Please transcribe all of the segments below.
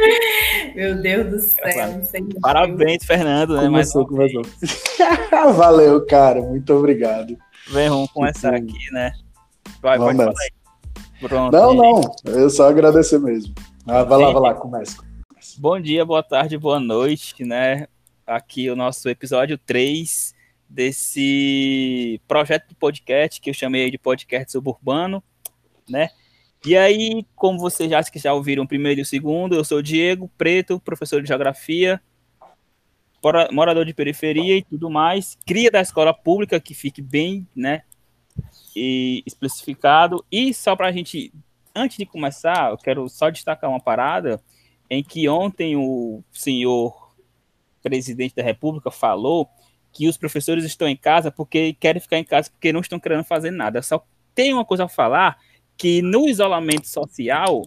Meu Deus do céu. Parabéns, Fernando, né? Começou, começou. Valeu, cara. Muito obrigado. Vem, vamos começar aqui, né? Vai, vamos pode falar aí. Pronto. Não, não. Eu só agradecer mesmo. Ah, vai lá, vai lá, começa. Bom dia, boa tarde, boa noite, né? Aqui o nosso episódio 3 desse projeto de podcast que eu chamei de podcast suburbano, né? E aí, como vocês já, já ouviram o primeiro e o segundo, eu sou o Diego Preto, professor de geografia, morador de periferia e tudo mais, cria da escola pública, que fique bem, né, e especificado. E só para a gente, antes de começar, eu quero só destacar uma parada em que ontem o senhor presidente da República falou que os professores estão em casa porque querem ficar em casa porque não estão querendo fazer nada. Só tem uma coisa a falar que no isolamento social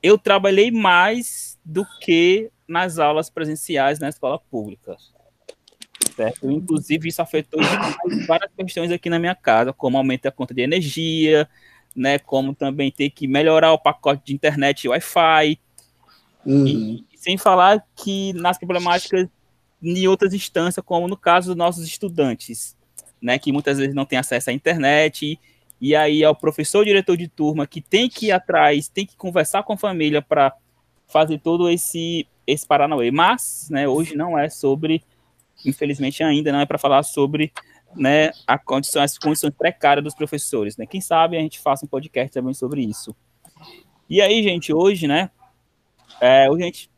eu trabalhei mais do que nas aulas presenciais na escola pública. Certo? Inclusive, isso afetou várias questões aqui na minha casa, como aumento da conta de energia, né, como também ter que melhorar o pacote de internet e Wi-Fi. Uhum. E, sem falar que nas problemáticas em outras instâncias, como no caso dos nossos estudantes, né, que muitas vezes não têm acesso à internet e aí é o professor diretor de turma que tem que ir atrás, tem que conversar com a família para fazer todo esse esse Paranauê. Mas, né, hoje não é sobre, infelizmente ainda não é para falar sobre, né, a condição, as condições precárias dos professores, né? Quem sabe a gente faça um podcast também sobre isso. E aí, gente, hoje, né, é, hoje a gente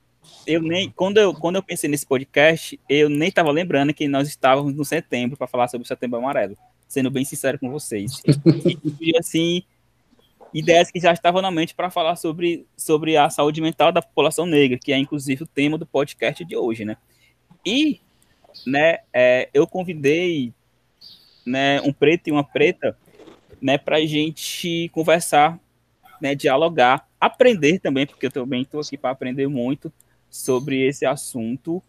eu nem quando eu quando eu pensei nesse podcast, eu nem estava lembrando que nós estávamos no setembro para falar sobre o Setembro Amarelo sendo bem sincero com vocês. E, assim, ideias que já estavam na mente para falar sobre, sobre a saúde mental da população negra, que é inclusive o tema do podcast de hoje, né? E, né, é, eu convidei, né, um preto e uma preta, né, para a gente conversar, né, dialogar, aprender também, porque eu também estou aqui para aprender muito sobre esse assunto,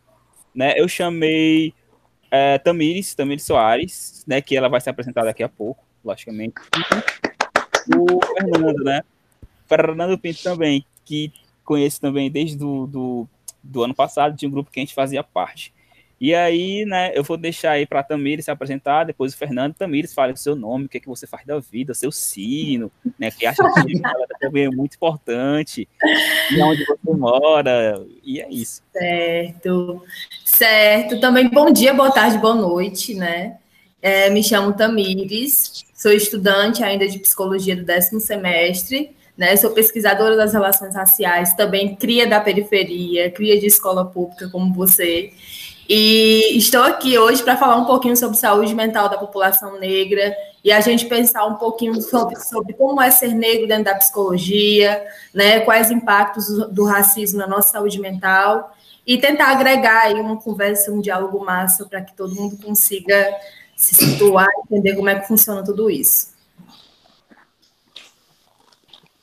né? Eu chamei é, Tamires, Tamires Soares, né, que ela vai se apresentar daqui a pouco, logicamente. O Fernando, né? Fernando Pinto também, que conheço também desde do, do, do ano passado, de um grupo que a gente fazia parte. E aí, né, eu vou deixar aí para Tamires se apresentar, depois o Fernando. Tamires, fale o seu nome, o que é que você faz da vida, seu signo, né, que acha que também é muito importante, e onde você mora, e é isso. Certo, certo. Também bom dia, boa tarde, boa noite, né? É, me chamo Tamires, sou estudante ainda de psicologia do décimo semestre, né? Sou pesquisadora das relações raciais, também cria da periferia, cria de escola pública como você. E estou aqui hoje para falar um pouquinho sobre saúde mental da população negra e a gente pensar um pouquinho sobre, sobre como é ser negro dentro da psicologia, né, quais impactos do racismo na nossa saúde mental e tentar agregar aí uma conversa, um diálogo massa para que todo mundo consiga se situar e entender como é que funciona tudo isso.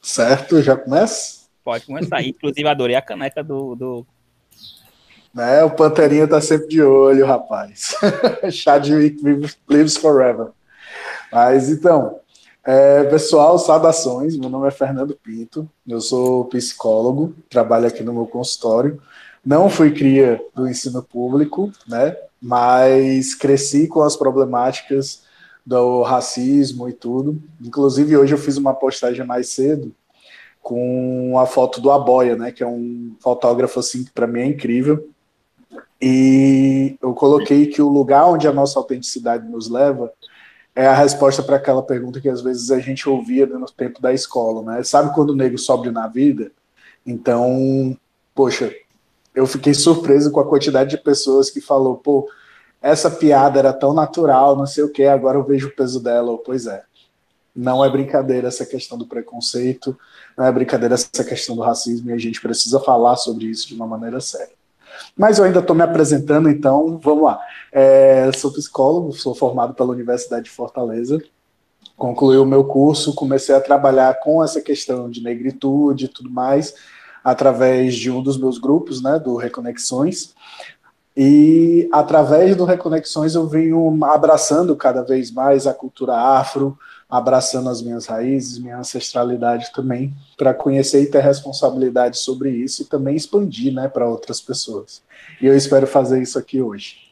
Certo, já começa? Pode começar. Inclusive, adorei a caneca do, do né? O Panterinha tá sempre de olho, rapaz. Chadwick lives forever. Mas então, é, pessoal, saudações. Meu nome é Fernando Pinto, eu sou psicólogo, trabalho aqui no meu consultório. Não fui cria do ensino público, né? Mas cresci com as problemáticas do racismo e tudo. Inclusive, hoje eu fiz uma postagem mais cedo com a foto do Aboia, né? Que é um fotógrafo assim que para mim é incrível. E eu coloquei que o lugar onde a nossa autenticidade nos leva é a resposta para aquela pergunta que às vezes a gente ouvia no tempo da escola, né? Sabe quando o negro sobe na vida? Então, poxa, eu fiquei surpreso com a quantidade de pessoas que falou, pô, essa piada era tão natural, não sei o que, agora eu vejo o peso dela. Pois é, não é brincadeira essa questão do preconceito, não é brincadeira essa questão do racismo, e a gente precisa falar sobre isso de uma maneira séria. Mas eu ainda estou me apresentando, então vamos lá. É, sou psicólogo, sou formado pela Universidade de Fortaleza. Concluí o meu curso, comecei a trabalhar com essa questão de negritude e tudo mais, através de um dos meus grupos, né, do Reconexões. E através do Reconexões eu venho abraçando cada vez mais a cultura afro, abraçando as minhas raízes, minha ancestralidade também, para conhecer e ter responsabilidade sobre isso e também expandir né, para outras pessoas. E eu espero fazer isso aqui hoje.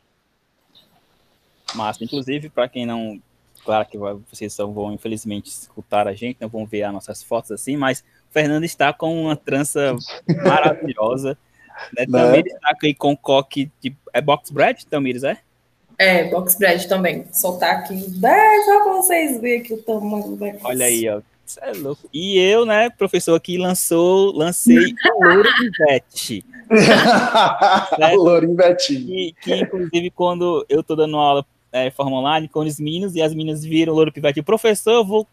Massa. Inclusive, para quem não. Claro que vocês só vão, infelizmente, escutar a gente, não vão ver as nossas fotos assim, mas o Fernando está com uma trança maravilhosa. Né? né? Tamires está aqui com coque de. É box bread, Tamires, é? É, box bread também. Soltar aqui. É, só para vocês verem aqui o tamanho do negócio. Olha aí, ó. Isso é louco. E eu, né, professor aqui, lançou, lancei o Louro Ivete. né? Louro Ivete. Que, que, inclusive, quando eu tô dando aula é, forma online com os meninos, e as meninas viram o Louro Pivete. Professor, eu vou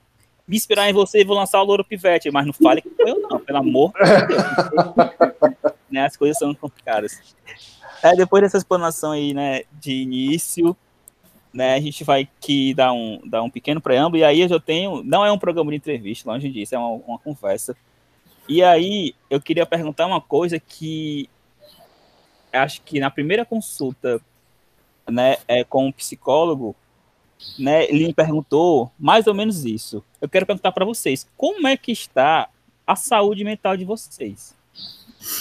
me inspirar em você e vou lançar o Louro Pivete, mas não fale que eu não, pelo amor de Deus. né, as coisas são complicadas. É, depois dessa explanação aí, né, de início, né, a gente vai aqui dar um, dar um pequeno preâmbulo, e aí eu já tenho, não é um programa de entrevista, longe disso, é uma, uma conversa. E aí eu queria perguntar uma coisa que acho que na primeira consulta, né, é, com um psicólogo, né, ele me perguntou mais ou menos isso. Eu quero perguntar para vocês, como é que está a saúde mental de vocês?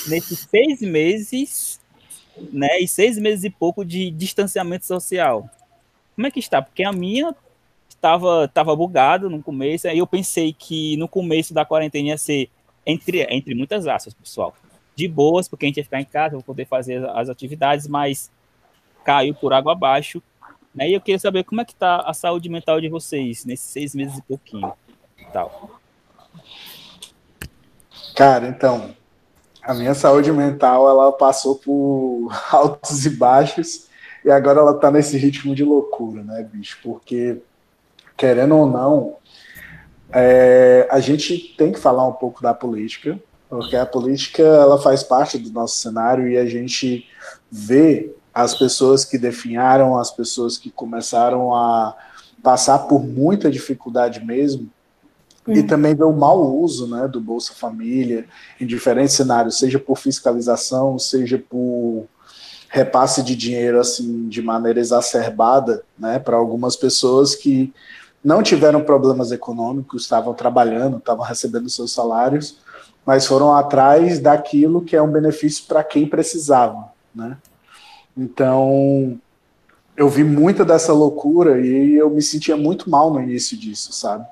Nesses seis meses né? E seis meses e pouco de distanciamento social. Como é que está? Porque a minha estava tava bugado no começo, aí eu pensei que no começo da quarentena ia ser, entre, entre muitas aspas, pessoal, de boas, porque a gente ia ficar em casa, vou poder fazer as atividades, mas caiu por água abaixo. Né? E eu queria saber como é que está a saúde mental de vocês nesses seis meses e pouquinho. Tal. Cara, então, a minha saúde mental ela passou por altos e baixos e agora ela tá nesse ritmo de loucura, né, bicho? Porque querendo ou não, é, a gente tem que falar um pouco da política, porque a política ela faz parte do nosso cenário e a gente vê as pessoas que definharam, as pessoas que começaram a passar por muita dificuldade mesmo, e também ver o mau uso né, do Bolsa Família em diferentes cenários, seja por fiscalização, seja por repasse de dinheiro assim de maneira exacerbada né, para algumas pessoas que não tiveram problemas econômicos, estavam trabalhando, estavam recebendo seus salários, mas foram atrás daquilo que é um benefício para quem precisava. Né? Então, eu vi muita dessa loucura e eu me sentia muito mal no início disso, sabe?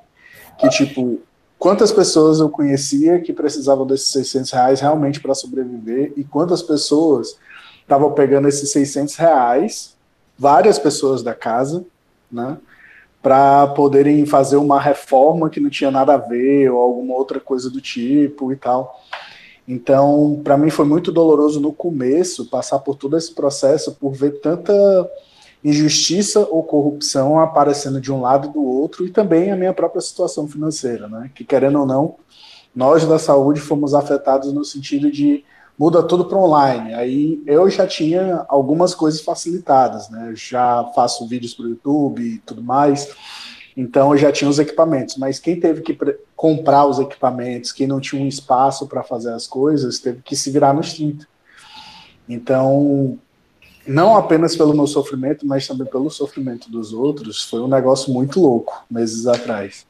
Que, tipo, quantas pessoas eu conhecia que precisavam desses 600 reais realmente para sobreviver e quantas pessoas estavam pegando esses 600 reais, várias pessoas da casa, né, para poderem fazer uma reforma que não tinha nada a ver ou alguma outra coisa do tipo e tal. Então, para mim foi muito doloroso no começo passar por todo esse processo, por ver tanta injustiça ou corrupção aparecendo de um lado e do outro, e também a minha própria situação financeira, né? Que querendo ou não, nós da saúde fomos afetados no sentido de muda tudo para online. Aí eu já tinha algumas coisas facilitadas, né? já faço vídeos para o YouTube e tudo mais. Então eu já tinha os equipamentos, mas quem teve que comprar os equipamentos, quem não tinha um espaço para fazer as coisas, teve que se virar nos 30. Então, não apenas pelo meu sofrimento, mas também pelo sofrimento dos outros, foi um negócio muito louco meses atrás.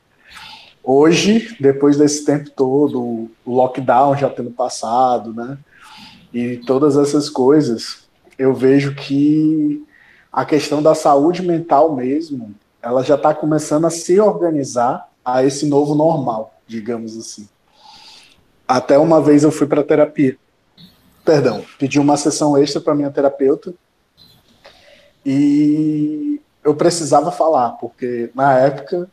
Hoje, depois desse tempo todo, o lockdown já tendo passado, né? E todas essas coisas, eu vejo que a questão da saúde mental mesmo, ela já está começando a se organizar a esse novo normal, digamos assim. Até uma vez eu fui para terapia. Perdão, pedi uma sessão extra para minha terapeuta e eu precisava falar, porque na época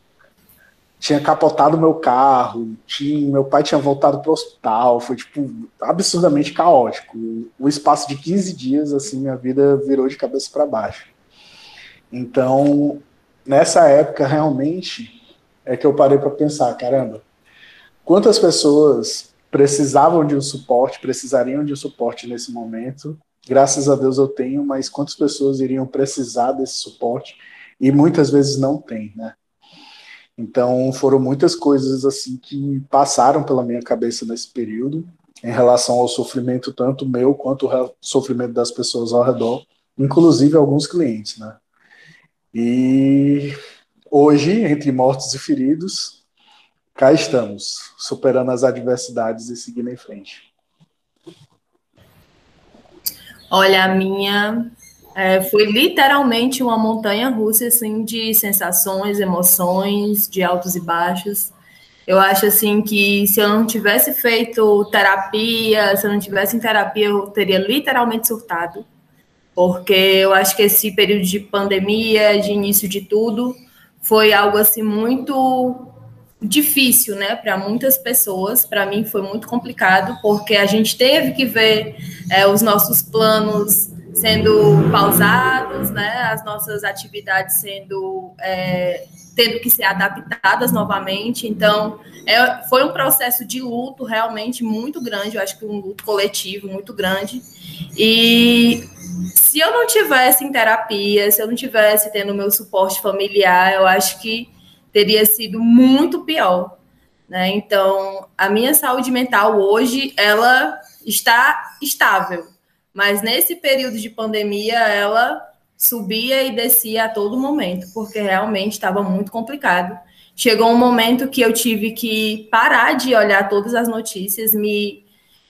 tinha capotado meu carro, tinha, meu pai tinha voltado para o hospital, foi tipo absurdamente caótico. O espaço de 15 dias assim, minha vida virou de cabeça para baixo. Então, nessa época realmente é que eu parei para pensar, caramba, quantas pessoas precisavam de um suporte, precisariam de um suporte nesse momento graças a Deus eu tenho, mas quantas pessoas iriam precisar desse suporte e muitas vezes não tem, né? Então foram muitas coisas assim que passaram pela minha cabeça nesse período em relação ao sofrimento tanto meu quanto o sofrimento das pessoas ao redor, inclusive alguns clientes, né? E hoje, entre mortos e feridos, cá estamos, superando as adversidades e seguindo em frente. Olha, a minha é, foi literalmente uma montanha russa assim, de sensações, emoções, de altos e baixos. Eu acho assim que se eu não tivesse feito terapia, se eu não tivesse em terapia, eu teria literalmente surtado. Porque eu acho que esse período de pandemia, de início de tudo, foi algo assim muito difícil, né, para muitas pessoas. Para mim foi muito complicado, porque a gente teve que ver é, os nossos planos sendo pausados, né, as nossas atividades sendo é, tendo que ser adaptadas novamente. Então, é, foi um processo de luto realmente muito grande, eu acho que um luto coletivo muito grande. E se eu não tivesse em terapia, se eu não tivesse tendo meu suporte familiar, eu acho que teria sido muito pior. Né? Então, a minha saúde mental hoje, ela está estável. Mas nesse período de pandemia, ela subia e descia a todo momento, porque realmente estava muito complicado. Chegou um momento que eu tive que parar de olhar todas as notícias, me,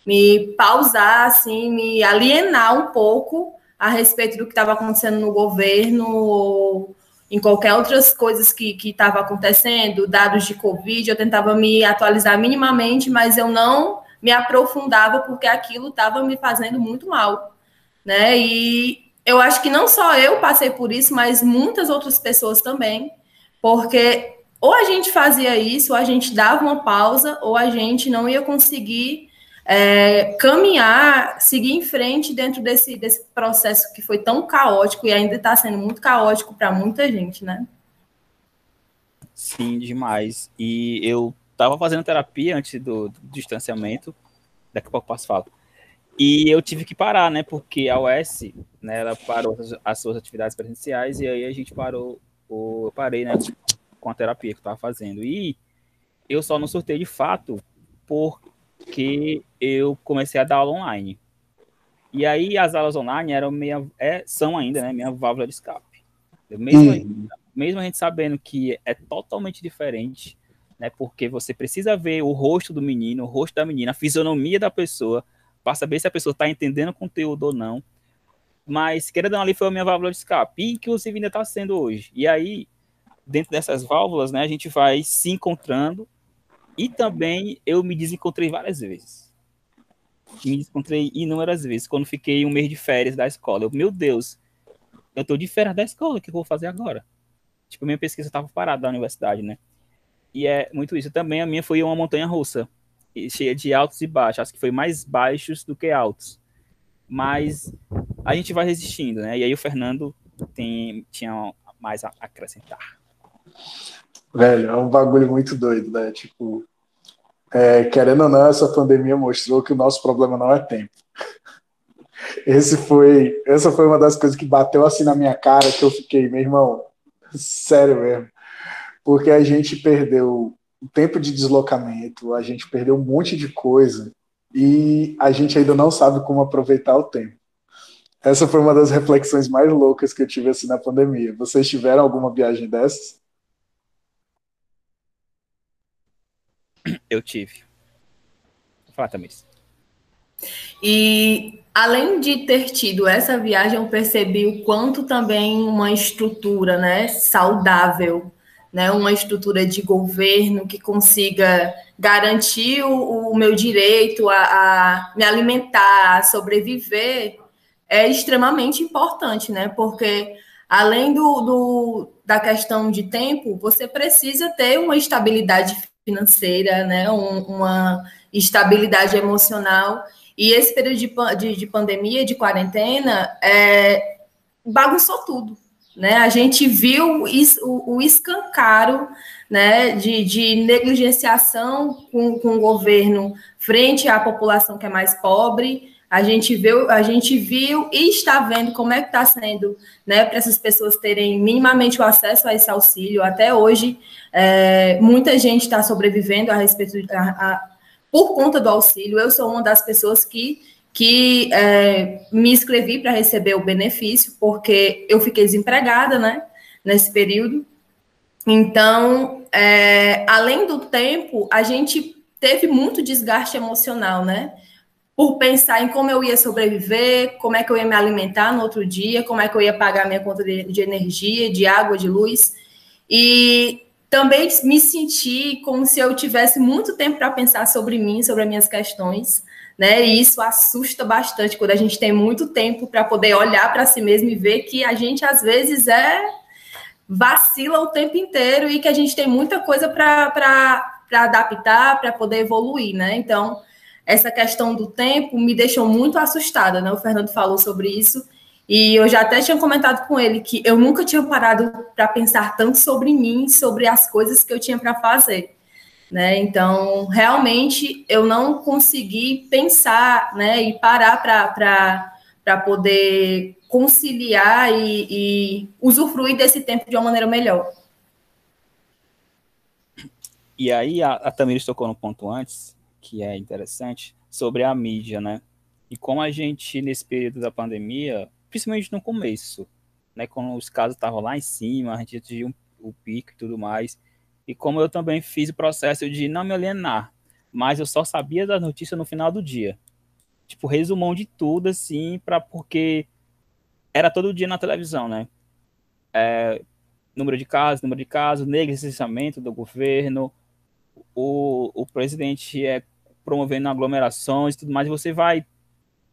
me pausar, assim, me alienar um pouco a respeito do que estava acontecendo no governo, ou em qualquer outras coisas que estava acontecendo, dados de Covid, eu tentava me atualizar minimamente, mas eu não me aprofundava porque aquilo estava me fazendo muito mal, né? E eu acho que não só eu passei por isso, mas muitas outras pessoas também, porque ou a gente fazia isso, ou a gente dava uma pausa, ou a gente não ia conseguir é, caminhar, seguir em frente dentro desse, desse processo que foi tão caótico e ainda está sendo muito caótico para muita gente, né? Sim, demais. E eu estava fazendo terapia antes do, do, distanciamento, daqui a pouco posso falar. E eu tive que parar, né? Porque a UES, né, ela parou as suas atividades presenciais e aí a gente parou, eu parei, né, com a terapia que eu estava fazendo. E eu só não surtei de fato porque eu comecei a dar aula online. E aí as aulas online eram minha, é, são ainda, né, minha válvula de escape. Mesmo, hum. mesmo a gente sabendo que é totalmente diferente, né, porque você precisa ver o rosto do menino, o rosto da menina, a fisionomia da pessoa, para saber se a pessoa está entendendo o conteúdo ou não. Mas, querendo ou não, ali foi a minha válvula de escape, e inclusive ainda está sendo hoje. E aí, dentro dessas válvulas, né, a gente vai se encontrando, e também eu me desencontrei várias vezes. Me desencontrei inúmeras vezes, quando fiquei um mês de férias da escola. Eu, meu Deus, eu estou de férias da escola, o que eu vou fazer agora? Tipo, minha pesquisa estava parada da universidade, né? E é muito isso. Também a minha foi uma montanha russa cheia de altos e baixos. Acho que foi mais baixos do que altos. Mas a gente vai resistindo, né? E aí o Fernando tem, tinha mais a acrescentar. Velho, é um bagulho muito doido, né? Tipo, é, querendo ou não, essa pandemia mostrou que o nosso problema não é tempo. Esse foi, essa foi uma das coisas que bateu assim na minha cara, que eu fiquei, meu irmão, sério mesmo. Porque a gente perdeu o tempo de deslocamento, a gente perdeu um monte de coisa e a gente ainda não sabe como aproveitar o tempo. Essa foi uma das reflexões mais loucas que eu tive assim na pandemia. Vocês tiveram alguma viagem dessas? Eu tive. Fala, Tamis. E além de ter tido essa viagem, eu percebi o quanto também uma estrutura, né, saudável né, uma estrutura de governo que consiga garantir o, o meu direito a, a, me alimentar, a sobreviver, é extremamente importante, né? Porque além do, do, da questão de tempo, você precisa ter uma estabilidade financeira, né? Um, uma estabilidade emocional. E esse período de, de, de pandemia, de quarentena, é, bagunçou tudo, né? A gente viu isso, o, o escancaro né, de, de negligenciação com, com o governo frente à população que é mais pobre. A gente viu, a gente viu e está vendo como é que está sendo né, para essas pessoas terem minimamente o acesso a esse auxílio. Até hoje, é, muita gente está sobrevivendo a respeito a, a, por conta do auxílio. Eu sou uma das pessoas que que é, me inscrevi para receber o benefício, porque eu fiquei desempregada, né, nesse período. Então, é, além do tempo, a gente teve muito desgaste emocional, né? Por pensar em como eu ia sobreviver, como é que eu ia me alimentar no outro dia, como é que eu ia pagar minha conta de, de energia, de água, de luz. E também me senti como se eu tivesse muito tempo para pensar sobre mim, sobre as minhas questões né? E isso assusta bastante quando a gente tem muito tempo para poder olhar para si mesmo e ver que a gente às vezes é vacila o tempo inteiro e que a gente tem muita coisa para adaptar, para poder evoluir, né? Então, essa questão do tempo me deixou muito assustada, né? O Fernando falou sobre isso. E eu já até tinha comentado com ele que eu nunca tinha parado para pensar tanto sobre mim, sobre as coisas que eu tinha para fazer. Né? Então, realmente, eu não consegui pensar né, e parar para poder conciliar e, e usufruir desse tempo de uma maneira melhor. E aí, a, a Tamires tocou no ponto antes, que é interessante, sobre a mídia, né? E como a gente, nesse período da pandemia, principalmente no começo, né, quando os casos estavam lá em cima, a gente atingiu o pico e tudo mais, e como eu também fiz o processo de não me alienar, mas eu só sabia das notícias no final do dia. Tipo, resumão de tudo, assim, para porque era todo dia na televisão, né? É, número de casos, número de casos, negligenciamento do governo, o, o presidente é promovendo aglomerações e tudo mais, você vai.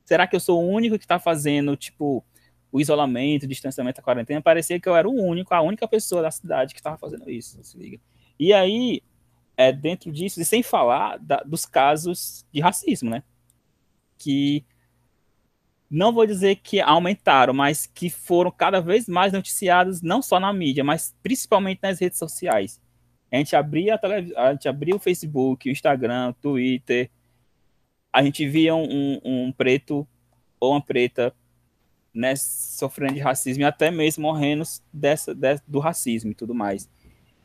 Será que eu sou o único que está fazendo, tipo, o isolamento, o distanciamento, a quarentena? Parecia que eu era o único, a única pessoa da cidade que estava fazendo isso, se liga. E aí, é, dentro disso, e sem falar da, dos casos de racismo, né? Que não vou dizer que aumentaram, mas que foram cada vez mais noticiados, não só na mídia, mas principalmente nas redes sociais. A gente abria a, tele, a, gente abria o Facebook, o Instagram, o Twitter, a gente via um, um, um preto ou uma preta né, sofrendo de racismo e até mesmo morrendo dessa, dessa, do racismo e tudo mais.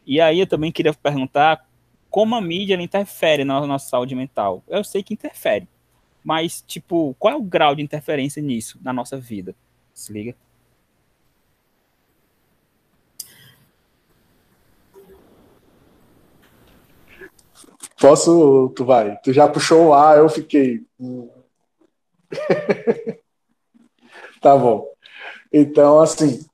E aí eu também queria perguntar como a mídia interfere na nossa saúde mental. Eu sei que interfere, mas, tipo, qual é o grau de interferência nisso, na nossa vida? Se liga. Posso, tu vai. Tu já puxou o ar, eu fiquei. Hum. tá bom. Então, assim,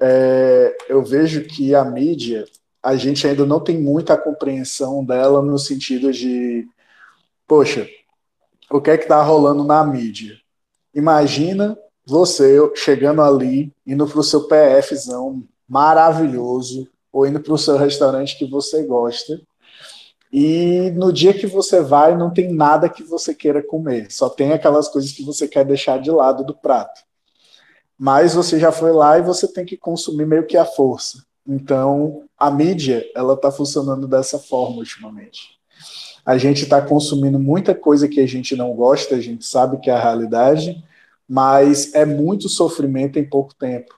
é, eu vejo que a mídia a gente ainda não tem muita compreensão dela no sentido de, poxa, o que é que está rolando na mídia? Imagina você chegando ali, indo para o seu PFzão maravilhoso, ou indo para o seu restaurante que você gosta, e no dia que você vai, não tem nada que você queira comer, só tem aquelas coisas que você quer deixar de lado do prato. Mas você já foi lá e você tem que consumir meio que à força. Então, a mídia, ela está funcionando dessa forma ultimamente. A gente está consumindo muita coisa que a gente não gosta, a gente sabe que é a realidade, mas é muito sofrimento em pouco tempo.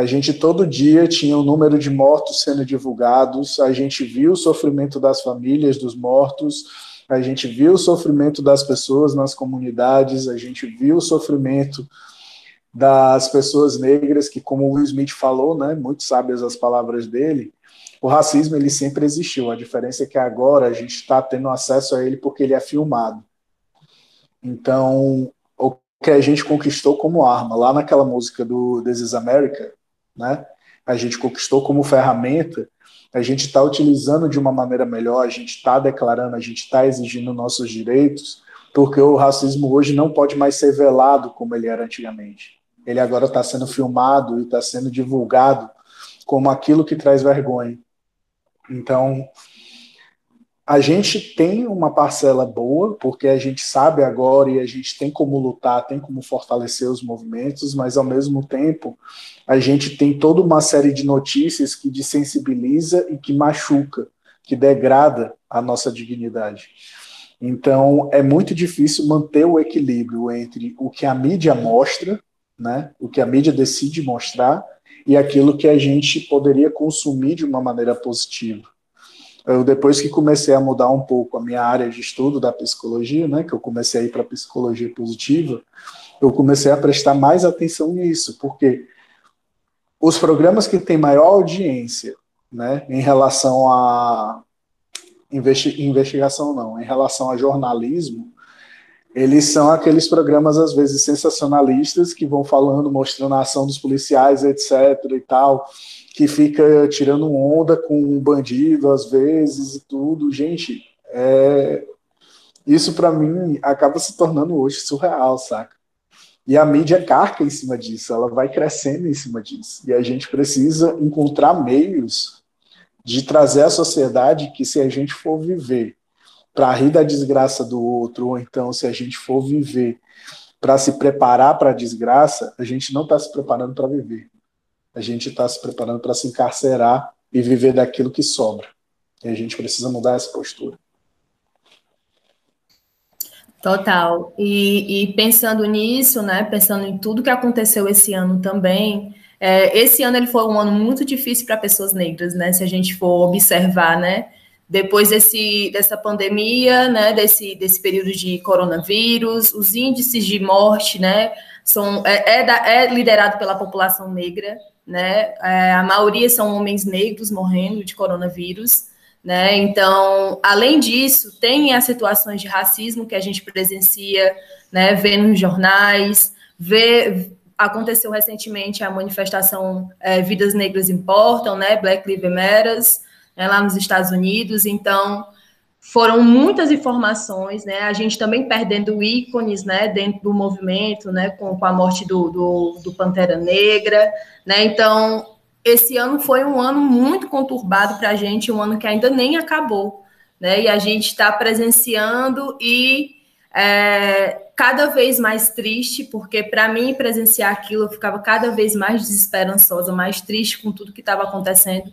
A gente todo dia tinha o um número de mortos sendo divulgados, a gente viu o sofrimento das famílias dos mortos, a gente viu o sofrimento das pessoas nas comunidades, a gente viu o sofrimento das pessoas negras, que, como o Will Smith falou, né, muito sábias as palavras dele, o racismo ele sempre existiu. A diferença é que agora a gente está tendo acesso a ele porque ele é filmado. Então, o que a gente conquistou como arma, lá naquela música do This is America, né, a gente conquistou como ferramenta, a gente está utilizando de uma maneira melhor, a gente está declarando, a gente está exigindo nossos direitos, porque o racismo hoje não pode mais ser velado como ele era antigamente. Ele agora está sendo filmado e está sendo divulgado como aquilo que traz vergonha. Então, a gente tem uma parcela boa, porque a gente sabe agora e a gente tem como lutar, tem como fortalecer os movimentos, mas ao mesmo tempo, a gente tem toda uma série de notícias que desensibiliza e que machuca, que degrada a nossa dignidade. Então, é muito difícil manter o equilíbrio entre o que a mídia mostra né? O que a mídia decide mostrar e aquilo que a gente poderia consumir de uma maneira positiva. Eu depois que comecei a mudar um pouco a minha área de estudo da psicologia, né, que eu comecei a ir para psicologia positiva, eu comecei a prestar mais atenção nisso, porque os programas que têm maior audiência, né, em relação a investi investigação não, em relação a jornalismo, eles são aqueles programas às vezes sensacionalistas que vão falando, mostrando a ação dos policiais, etc e tal, que fica tirando onda com um bandido às vezes e tudo. Gente, é... isso para mim acaba se tornando hoje surreal, saca? E a mídia carca em cima disso, ela vai crescendo em cima disso. E a gente precisa encontrar meios de trazer à sociedade que se a gente for viver para rir da desgraça do outro, ou então se a gente for viver para se preparar para a desgraça, a gente não está se preparando para viver. A gente está se preparando para se encarcerar e viver daquilo que sobra. E a gente precisa mudar essa postura. Total. E, e, pensando nisso, né, pensando em tudo que aconteceu esse ano também, é, esse ano ele foi um ano muito difícil para pessoas negras, né, se a gente for observar, né, depois desse, dessa pandemia, né, desse, desse período de coronavírus, os índices de morte, né, são, é, é, da, é liderado pela população negra, né, é, a maioria são homens negros morrendo de coronavírus, né? Então, além disso, tem as situações de racismo que a gente presencia, né, vê nos jornais, vê aconteceu recentemente a manifestação é, Vidas Negras Importam, né, Black Lives Matter, né, lá nos Estados Unidos. Então, foram muitas informações, né? A gente também perdendo ícones, né, dentro do movimento, né, com, com a morte do, do, do Pantera Negra, né? Então, esse ano foi um ano muito conturbado para a gente, um ano que ainda nem acabou, né? E a gente está presenciando e é, cada vez mais triste, porque para mim presenciar aquilo eu ficava cada vez mais desesperançosa, mais triste com tudo que estava acontecendo.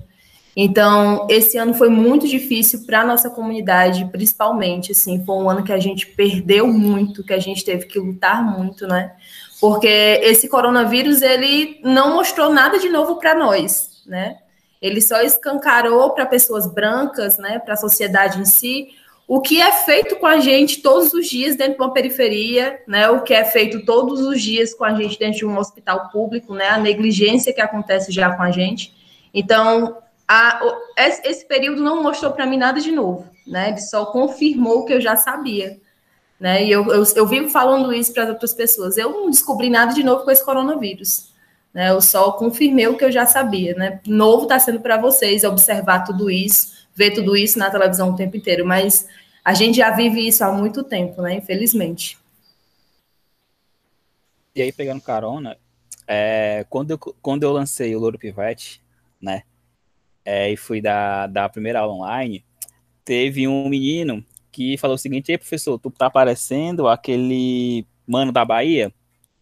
Então, esse ano foi muito difícil para a nossa comunidade, principalmente, assim, foi um ano que a gente perdeu muito, que a gente teve que lutar muito, né? porque esse coronavírus ele não mostrou nada de novo para nós, né? Ele só escancarou para pessoas brancas, né, para a sociedade em si, o que é feito com a gente todos os dias dentro de uma periferia, né? O que é feito todos os dias com a gente dentro de um hospital público, né? A negligência que acontece já com a gente. Então, a, esse período não mostrou para mim nada de novo, né? Ele só confirmou o que eu já sabia. Né? E eu, eu, eu vivo falando isso para outras pessoas. Eu não descobri nada de novo com esse coronavírus. Né? Eu só confirmei o que eu já sabia. Né? Novo está sendo para vocês observar tudo isso, ver tudo isso na televisão o tempo inteiro. Mas a gente já vive isso há muito tempo, né? Infelizmente. E aí, pegando carona, é, quando, eu, quando eu lancei o Louro Pivete, né? É, e fui da, da primeira aula online, teve um menino que falou o seguinte: Ei, professor, tu tá parecendo aquele mano da Bahia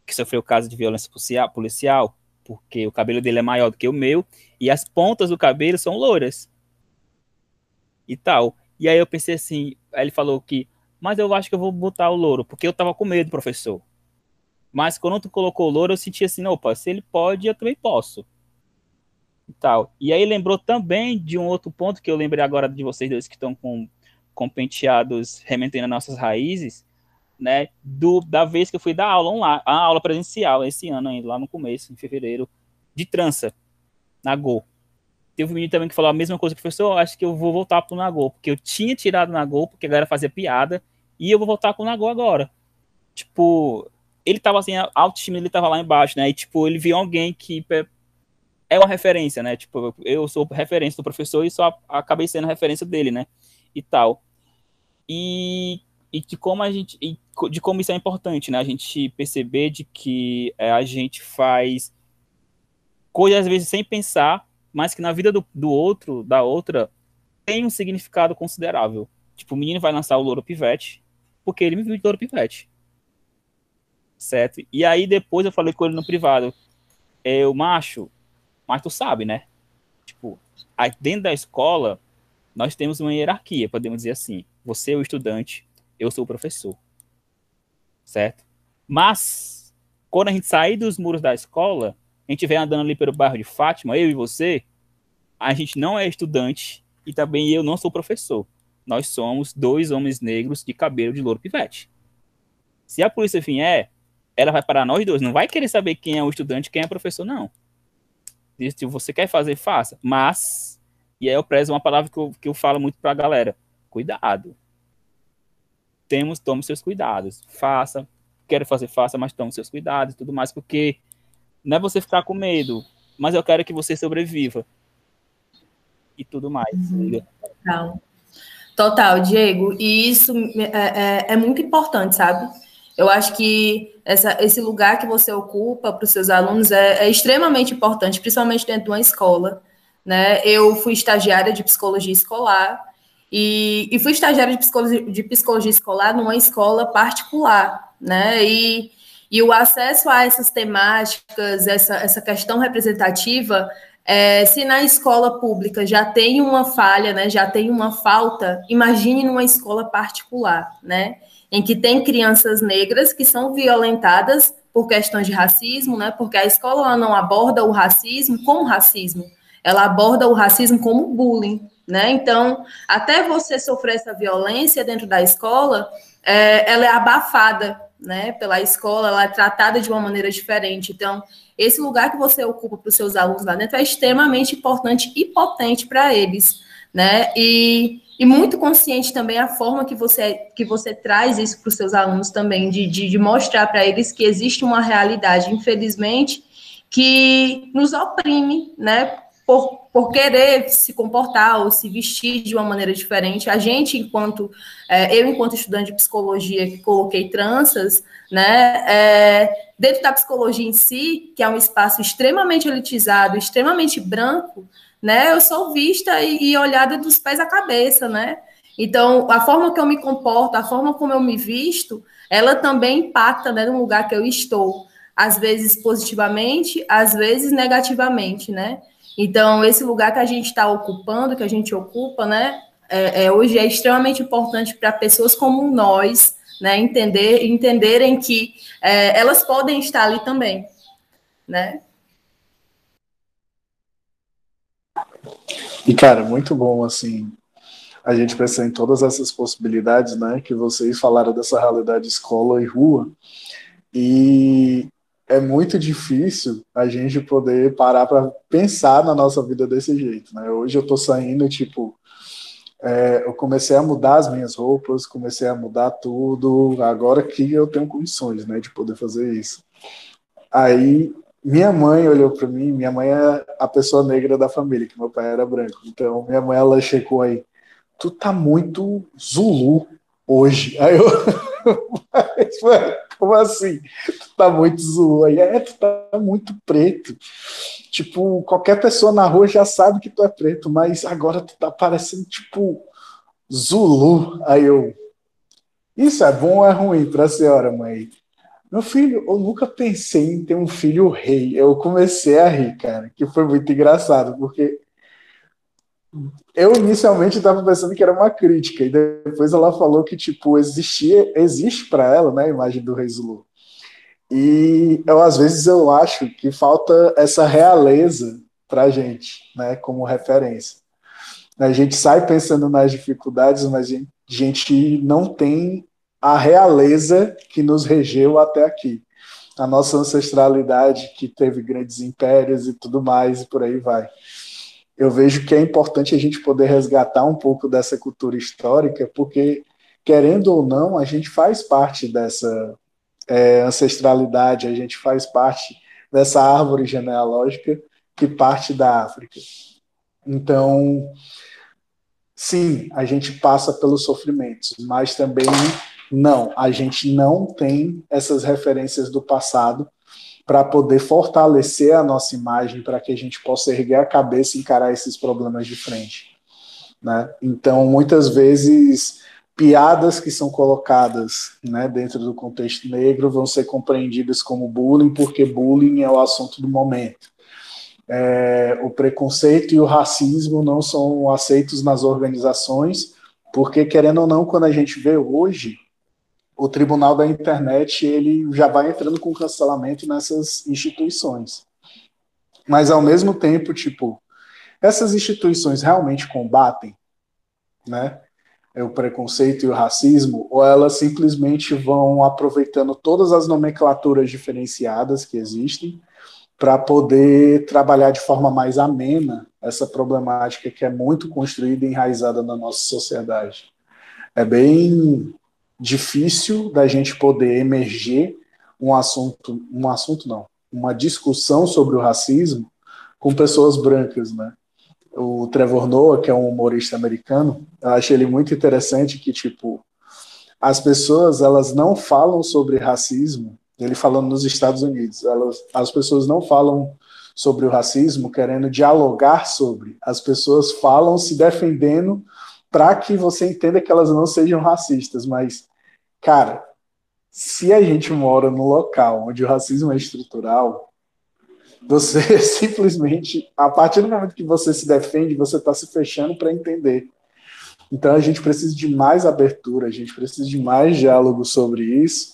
que sofreu caso de violência policial, porque o cabelo dele é maior do que o meu e as pontas do cabelo são louras. E tal. E aí eu pensei assim: aí ele falou que, mas eu acho que eu vou botar o louro, porque eu tava com medo, professor. Mas quando tu colocou o louro, eu senti assim: opa, se ele pode, eu também posso. E tal. E aí lembrou também de um outro ponto que eu lembrei agora de vocês dois que estão com com penteados remetendo nossas raízes, né, do, da vez que eu fui dar aula online, a aula presencial esse ano ainda, lá no começo, em fevereiro, de trança, na Go. Teve um menino também que falou a mesma coisa, professor, acho que eu vou voltar pro Nagô, porque eu tinha tirado Nagô, porque a galera fazia piada, e eu vou voltar com o Nagô agora. Tipo, ele tava assim, a autoestima ele tava lá embaixo, né, e tipo, ele viu alguém que é uma referência, né, tipo, eu sou referência do professor e só acabei sendo referência dele, né, e tal e, e de como a gente de como isso é importante, né? A gente perceber de que é, a gente faz coisas às vezes sem pensar, mas que na vida do, do outro, da outra, tem um significado considerável. Tipo, o menino vai lançar o Louro Pivete, porque ele me viu de Louro Pivete. Certo? E aí depois eu falei com ele no privado. Eu, macho, mas tu sabe, né? Tipo, dentro da escola, nós temos uma hierarquia, podemos dizer assim. Você é o estudante, eu sou o professor. Certo? Mas, quando a gente sair dos muros da escola, a gente vem andando ali pelo bairro de Fátima, eu e você, a gente não é estudante e também eu não sou professor. Nós somos dois homens negros de cabelo de louro pivete. Se a polícia vier, ela vai parar nós dois. Não vai querer saber quem é o estudante quem é o professor, não. Se você quer fazer, faça. Mas, e aí eu prezo uma palavra que eu, que eu falo muito pra galera: cuidado. Temos, tome seus cuidados. Faça. Quero fazer, faça, mas tome seus cuidados e tudo mais, porque não é você ficar com medo, mas eu quero que você sobreviva. E tudo mais. Uhum. Total. Total, Diego. E isso é, é, é muito importante, sabe? Eu acho que essa, esse lugar que você ocupa para os seus alunos é, é, extremamente importante, principalmente dentro de uma escola. Né? Eu fui estagiária de psicologia escolar e, e fui estagiária de psicologia, de psicologia escolar numa escola particular. Né? E, e o acesso a essas temáticas, essa, essa questão representativa, é, se na escola pública já tem uma falha, né, já tem uma falta, imagine numa escola particular, né? Em que tem crianças negras que são violentadas por questões de racismo, né? Porque a escola não aborda o racismo como racismo, ela aborda o racismo como bullying, né? Então, até você sofrer essa violência dentro da escola, é, ela é abafada, né? Pela escola, ela é tratada de uma maneira diferente. Então, esse lugar que você ocupa para os seus alunos lá dentro é extremamente importante e potente para eles, né? E e muito consciente também a forma que você, que você traz isso para os seus alunos também, de, de, de mostrar para eles que existe uma realidade, infelizmente, que nos oprime, né? Por, por querer se comportar ou se vestir de uma maneira diferente. A gente, enquanto, é, eu, enquanto estudante de psicologia, que coloquei tranças, né? É, dentro da psicologia em si, que é um espaço extremamente elitizado, extremamente branco, né? Eu sou vista e, e olhada dos pés à cabeça, né? Então, a forma que eu me comporto, a forma como eu me visto, ela também impacta né, no lugar que eu estou. Às vezes positivamente, às vezes negativamente, né? Então, esse lugar que a gente está ocupando, que a gente ocupa, né? É, é, hoje é extremamente importante para pessoas como nós, né? Entender, entenderem que é, elas podem estar ali também, né? E, cara, muito bom, assim, a gente pensar em todas essas possibilidades, né, que vocês falaram dessa realidade escola e rua, e é muito difícil a gente poder parar para pensar na nossa vida desse jeito, né, hoje eu tô saindo, tipo, é, eu comecei a mudar as minhas roupas, comecei a mudar tudo, agora que eu tenho condições, né, de poder fazer isso. Aí minha mãe olhou para mim, minha mãe é a pessoa negra da família, que meu pai era branco. Então, minha mãe, ela checou aí, tu tá muito Zulu hoje. Aí eu, como assim? Tu tá muito Zulu. Aí, é, tu tá muito preto. Tipo, qualquer pessoa na rua já sabe que tu é preto, mas agora tu tá parecendo, tipo, Zulu. Aí eu, isso é bom ou é ruim pra senhora, mãe? Meu filho, eu nunca pensei em ter um filho rei. Eu comecei a rir, cara, que foi muito engraçado, porque eu inicialmente estava pensando que era uma crítica, e depois ela falou que, tipo, existia, existe para ela, né, a imagem do rei Zulu. E eu, às vezes, eu acho que falta essa realeza a gente, né, como referência. A gente sai pensando nas dificuldades, mas a gente não tem a realeza que nos regeu até aqui. A nossa ancestralidade que teve grandes impérios e tudo mais, e por aí vai. Eu vejo que é importante a gente poder resgatar um pouco dessa cultura histórica, porque, querendo ou não, a gente faz parte dessa é, ancestralidade, a gente faz parte dessa árvore genealógica que parte da África. Então, sim, a gente passa pelos sofrimentos, mas também não, a gente não tem essas referências do passado para poder fortalecer a nossa imagem, para que a gente possa erguer a cabeça e encarar esses problemas de frente. Né? Então, muitas vezes, piadas que são colocadas né, dentro do contexto negro vão ser compreendidas como bullying, porque bullying é o assunto do momento. É, o preconceito e o racismo não são aceitos nas organizações, porque, querendo ou não, quando a gente vê hoje, o tribunal da internet ele já vai entrando com cancelamento nessas instituições. Mas ao mesmo tempo, tipo, essas instituições realmente combatem, né? É o preconceito e o racismo, ou elas simplesmente vão aproveitando todas as nomenclaturas diferenciadas que existem para poder trabalhar de forma mais amena essa problemática que é muito construída e enraizada na nossa sociedade. É bem difícil da gente poder emerger um assunto, um assunto não, uma discussão sobre o racismo com pessoas brancas, né? O Trevor Noah, que é um humorista americano, eu acho ele muito interessante que tipo as pessoas elas não falam sobre racismo, ele falando nos Estados Unidos, elas, as pessoas não falam sobre o racismo querendo dialogar sobre, as pessoas falam se defendendo para que você entenda que elas não sejam racistas, mas cara, se a gente mora num local onde o racismo é estrutural, você simplesmente, a partir do momento que você se defende, você está se fechando para entender. Então a gente precisa de mais abertura, a gente precisa de mais diálogo sobre isso,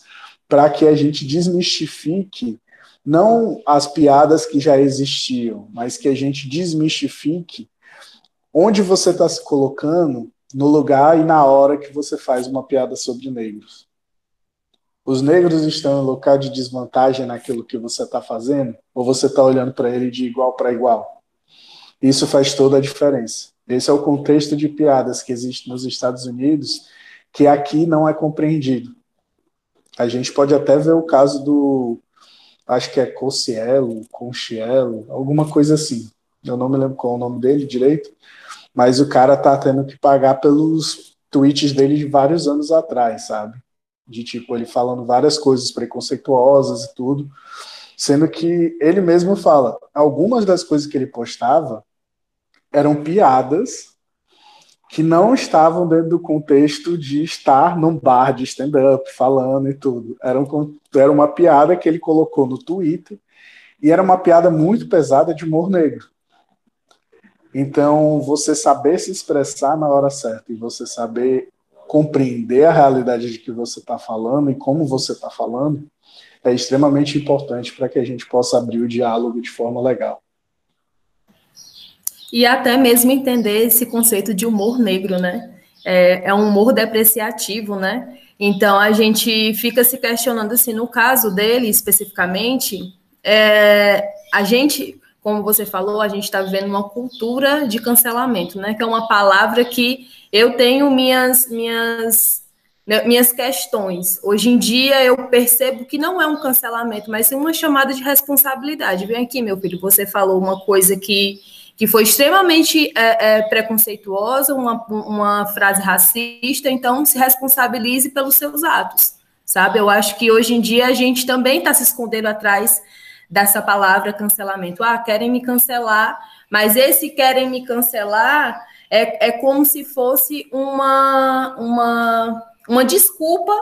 para que a gente desmistifique não as piadas que já existiam, mas que a gente desmistifique onde você está se colocando no lugar e na hora que você faz uma piada sobre negros. Os negros estão em local de desvantagem naquilo que você está fazendo? Ou você está olhando para ele de igual para igual? Isso faz toda a diferença. Esse é o contexto de piadas que existe nos Estados Unidos, que aqui não é compreendido. A gente pode até ver o caso do, acho que é Concielo, Conchielo, alguma coisa assim. Eu não me lembro qual é o nome dele direito, mas o cara tá tendo que pagar pelos tweets dele de vários anos atrás, sabe? de tipo ele falando várias coisas preconceituosas e tudo, sendo que ele mesmo fala, algumas das coisas que ele postava eram piadas que não estavam dentro do contexto de estar num bar de stand-up falando e tudo. Era, um, era uma piada que ele colocou no Twitter e era uma piada muito pesada de humor negro. Então, você saber se expressar na hora certa e você saber compreender a realidade de que você está falando e como você está falando é extremamente importante para que a gente possa abrir o diálogo de forma legal. E até mesmo entender esse conceito de humor negro, né? É, é um humor depreciativo, né? Então a gente fica se questionando assim, no caso dele especificamente, é, a gente, como você falou, a gente está vivendo uma cultura de cancelamento, né? Que é uma palavra que eu tenho minhas, minhas, né, minhas questões. Hoje em dia eu percebo que não é um cancelamento, mas sim uma chamada de responsabilidade. Vem aqui, meu filho, você falou uma coisa que, que foi extremamente é, é, preconceituosa, uma, uma frase racista, então se responsabilize pelos seus atos, sabe? Eu acho que hoje em dia a gente também está se escondendo atrás dessa palavra cancelamento. Ah, querem me cancelar, mas esse querem me cancelar é, é como se fosse uma, uma, uma desculpa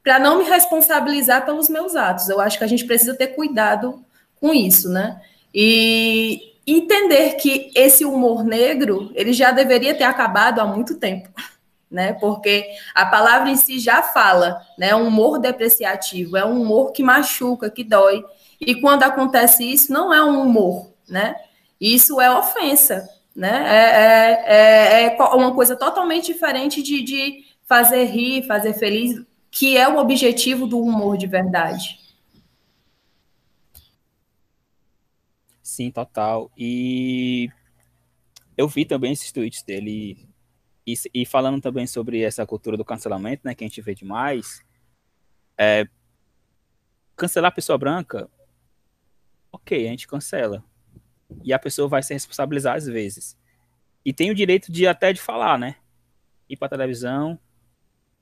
para não me responsabilizar pelos meus atos. Eu acho que a gente precisa ter cuidado com isso, né? E entender que esse humor negro ele já deveria ter acabado há muito tempo, né? Porque a palavra em si já fala, né? Um humor depreciativo, é um humor que machuca, que dói. E quando acontece isso, não é um humor, né? Isso é ofensa, né? É, é, é, é uma coisa totalmente diferente de, de fazer rir, fazer feliz, que é o objetivo do humor de verdade. Sim, total. E eu vi também esses tweets dele e, e, falando também sobre essa cultura do cancelamento, né, que a gente vê demais. É, cancelar a pessoa branca, ok, a gente cancela e a pessoa vai se responsabilizar às vezes. E tem o direito de até de falar, né? Ir para televisão,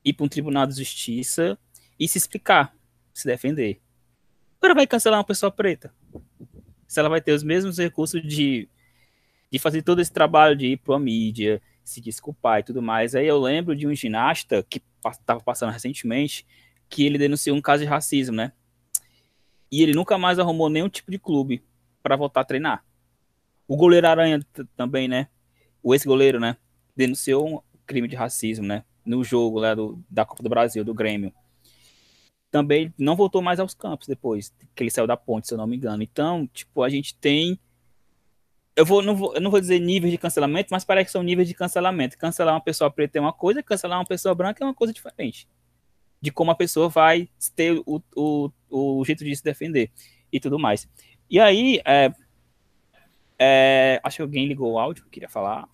ir para um tribunal de justiça e se explicar, se defender. Agora vai cancelar uma pessoa preta. Se ela vai ter os mesmos recursos de, de fazer todo esse trabalho de ir para a mídia, se desculpar e tudo mais. Aí eu lembro de um ginasta que estava passando recentemente que ele denunciou um caso de racismo, né? E ele nunca mais arrumou nenhum tipo de clube para voltar a treinar. O goleiro Aranha também, né? O ex-goleiro, né? Denunciou um crime de racismo, né? No jogo lá do, da Copa do Brasil, do Grêmio. Também não voltou mais aos campos depois que ele saiu da ponte, se eu não me engano. Então, tipo, a gente tem eu vou não, vou, eu não vou dizer níveis de cancelamento, mas parece que são níveis de cancelamento. Cancelar uma pessoa preta é uma coisa, cancelar uma pessoa branca é uma coisa diferente. De como a pessoa vai ter o, o, o jeito de se defender e tudo mais. E aí, é, é, acho que alguém ligou o áudio, queria falar.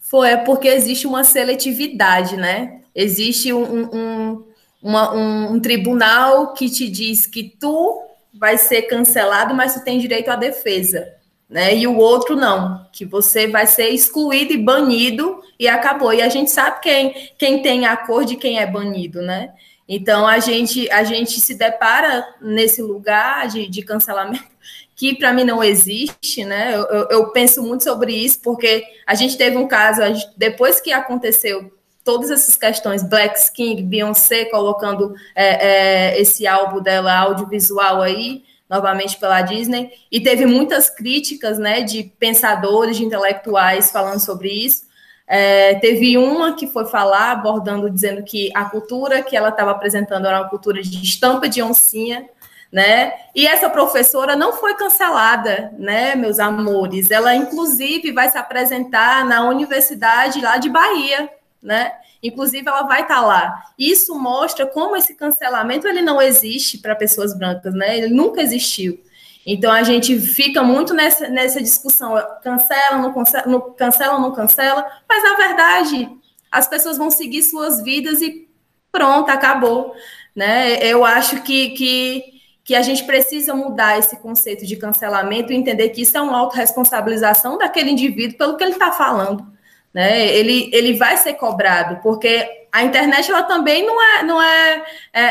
Foi, é porque existe uma seletividade, né? Existe um, um, uma, um, um tribunal que te diz que tu vai ser cancelado, mas tu tem direito à defesa né? E o outro não, que você vai ser excluído e banido e acabou. E a gente sabe quem, quem tem a cor de quem é banido, né? Então a gente a gente se depara nesse lugar de, de cancelamento que para mim não existe, né? Eu, eu, eu, penso muito sobre isso porque a gente teve um caso depois que aconteceu todas essas questões, Black King, Beyoncé colocando é, é, esse álbum dela audiovisual aí, novamente pela Disney, e teve muitas críticas né, de pensadores, de intelectuais falando sobre isso. É, teve uma que foi falar, abordando, dizendo que a cultura que ela estava apresentando era uma cultura de estampa de oncinha, né? E essa professora não foi cancelada, né, meus amores? Ela, inclusive, vai se apresentar na universidade lá de Bahia, né? Inclusive, ela vai estar tá lá. Isso mostra como esse cancelamento ele não existe para pessoas brancas, né? Ele nunca existiu. Então a gente fica muito nessa, nessa discussão, cancela, não cancela, não cancela, não cancela, mas na verdade as pessoas vão seguir suas vidas e pronto, acabou. Né? Eu acho que, que, que a gente precisa mudar esse conceito de cancelamento e entender que isso é uma autorresponsabilização daquele indivíduo pelo que ele está falando né? Ele, ele vai ser cobrado, porque a internet ela também não é, não é, é,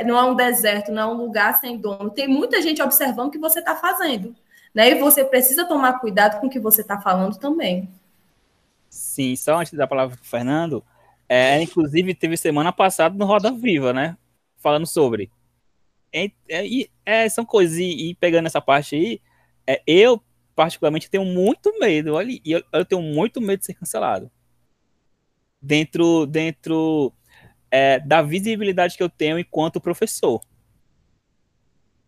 é não é um deserto, não é um lugar sem dono. Tem muita gente observando o que você está fazendo, né? E você precisa tomar cuidado com o que você está falando também. Sim, só antes da palavra para o Fernando, é, inclusive teve semana passada no Roda Viva, né? Falando sobre. É, é, é são coisas, e, e, pegando essa parte aí, é, eu particularmente, tenho muito medo. Olha, eu, eu tenho muito medo de ser cancelado. Dentro, dentro é, da visibilidade que eu tenho enquanto professor.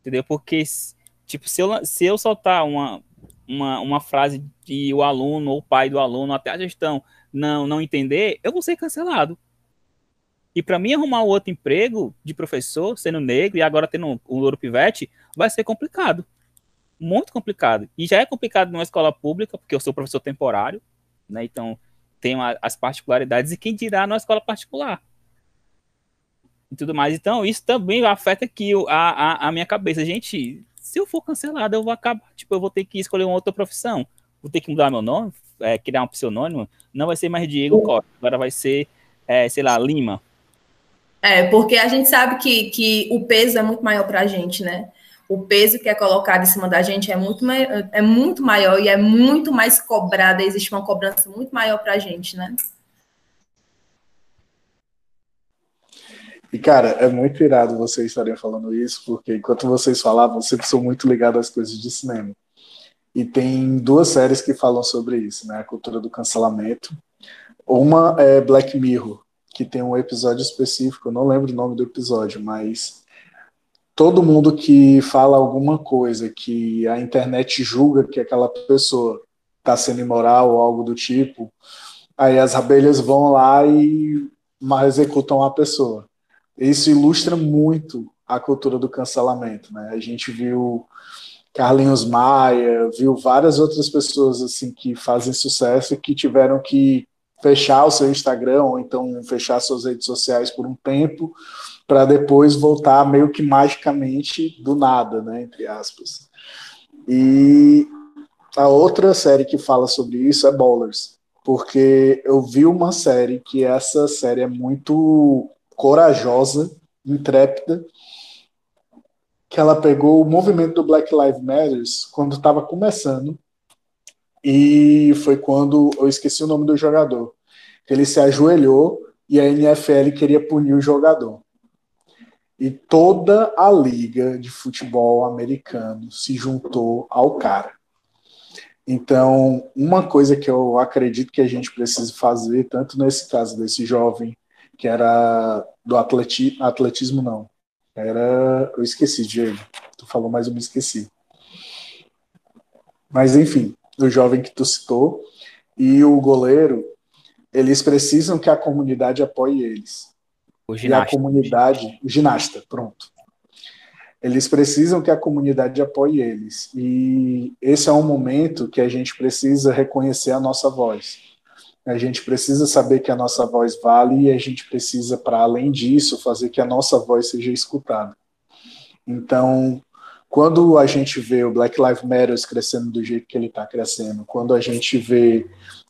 Entendeu? Porque, tipo, se eu, se eu soltar uma, uma, uma frase de o aluno ou o pai do aluno, até a gestão não, não entender, eu vou ser cancelado. E para mim arrumar outro emprego de professor, sendo negro e agora tendo um, um louro pivete, vai ser complicado muito complicado. E já é complicado numa escola pública, porque eu sou professor temporário, né? Então tem as particularidades, e quem dirá numa escola particular. E tudo mais. Então, isso também afeta aqui a, a, a minha cabeça. Gente, se eu for cancelado, eu vou acabar, tipo, eu vou ter que escolher uma outra profissão. Vou ter que mudar meu nome, é, criar um pseudônimo. Não vai ser mais Diego Costa, agora vai ser, é, sei lá, Lima. É, porque a gente sabe que, que o peso é muito maior para a gente, né? O peso que é colocado em cima da gente é muito, é muito maior e é muito mais cobrada, existe uma cobrança muito maior para a gente, né? E, cara, é muito irado vocês estarem falando isso, porque enquanto vocês falavam, sempre sou muito ligado às coisas de cinema. E tem duas séries que falam sobre isso, né? A cultura do cancelamento. Uma é Black Mirror, que tem um episódio específico, eu não lembro o nome do episódio, mas todo mundo que fala alguma coisa que a internet julga que aquela pessoa está sendo imoral ou algo do tipo, aí as abelhas vão lá e executam a pessoa. Isso ilustra muito a cultura do cancelamento, né? A gente viu Carlinhos Maia, viu várias outras pessoas assim que fazem sucesso e que tiveram que fechar o seu Instagram ou então fechar suas redes sociais por um tempo para depois voltar meio que magicamente do nada, né, entre aspas. E a outra série que fala sobre isso é Ballers, porque eu vi uma série que essa série é muito corajosa, intrépida, que ela pegou o movimento do Black Lives Matter quando estava começando e foi quando eu esqueci o nome do jogador. Ele se ajoelhou e a NFL queria punir o jogador e toda a liga de futebol americano se juntou ao cara. Então, uma coisa que eu acredito que a gente precisa fazer, tanto nesse caso desse jovem que era do atleti atletismo, não, era. Eu esqueci, Diego. Tu falou, mas eu me esqueci. Mas, enfim, o jovem que tu citou, e o goleiro, eles precisam que a comunidade apoie eles. O ginasta. E a comunidade, o ginasta, pronto. Eles precisam que a comunidade apoie eles. E esse é um momento que a gente precisa reconhecer a nossa voz. A gente precisa saber que a nossa voz vale e a gente precisa, para além disso, fazer que a nossa voz seja escutada. Então, quando a gente vê o Black Lives Matter crescendo do jeito que ele está crescendo, quando a gente vê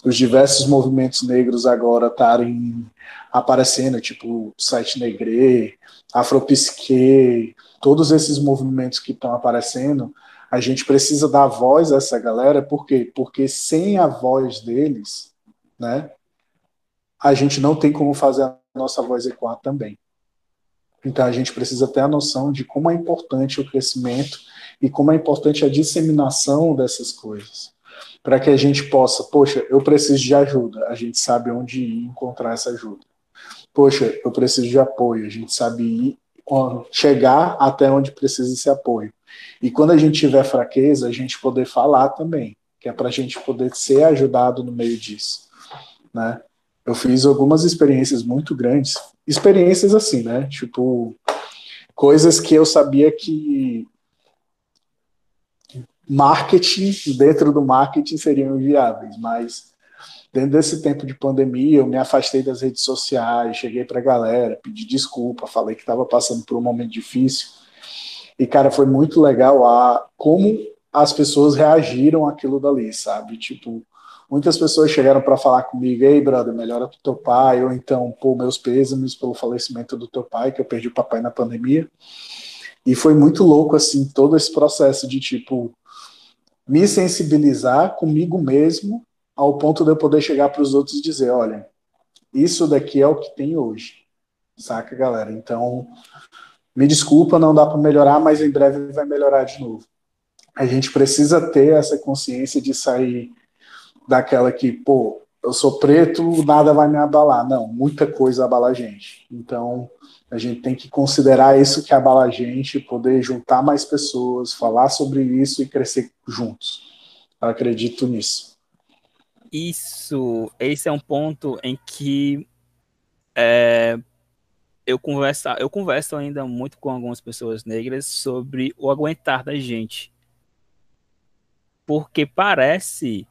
os diversos movimentos negros agora estarem aparecendo, tipo Site Negre, Afropsique, todos esses movimentos que estão aparecendo, a gente precisa dar voz a essa galera, por quê? Porque sem a voz deles, né, a gente não tem como fazer a nossa voz ecoar também. Então a gente precisa ter a noção de como é importante o crescimento e como é importante a disseminação dessas coisas. Para que a gente possa, poxa, eu preciso de ajuda, a gente sabe onde ir encontrar essa ajuda. Poxa, eu preciso de apoio, a gente sabe ir, chegar até onde precisa esse apoio. E quando a gente tiver fraqueza, a gente poder falar também, que é para a gente poder ser ajudado no meio disso. Né? Eu fiz algumas experiências muito grandes, experiências assim, né? Tipo, coisas que eu sabia que marketing, dentro do marketing seriam viáveis, mas dentro desse tempo de pandemia, eu me afastei das redes sociais, cheguei para a galera, pedi desculpa, falei que estava passando por um momento difícil. E, cara, foi muito legal a como as pessoas reagiram àquilo dali, sabe? Tipo, Muitas pessoas chegaram para falar comigo, ei, brother, melhora pro teu pai, ou então, pô, meus pêsames pelo falecimento do teu pai, que eu perdi o papai na pandemia. E foi muito louco, assim, todo esse processo de, tipo, me sensibilizar comigo mesmo, ao ponto de eu poder chegar para os outros e dizer, olha, isso daqui é o que tem hoje. Saca, galera? Então, me desculpa, não dá para melhorar, mas em breve vai melhorar de novo. A gente precisa ter essa consciência de sair daquela que, pô, eu sou preto, nada vai me abalar. Não, muita coisa abala a gente. Então, a gente tem que considerar isso que abala a gente, poder juntar mais pessoas, falar sobre isso e crescer juntos. Eu acredito nisso. Isso, esse é um ponto em que é, eu converso, eu converso ainda muito com algumas pessoas negras sobre o aguentar da gente. Porque parece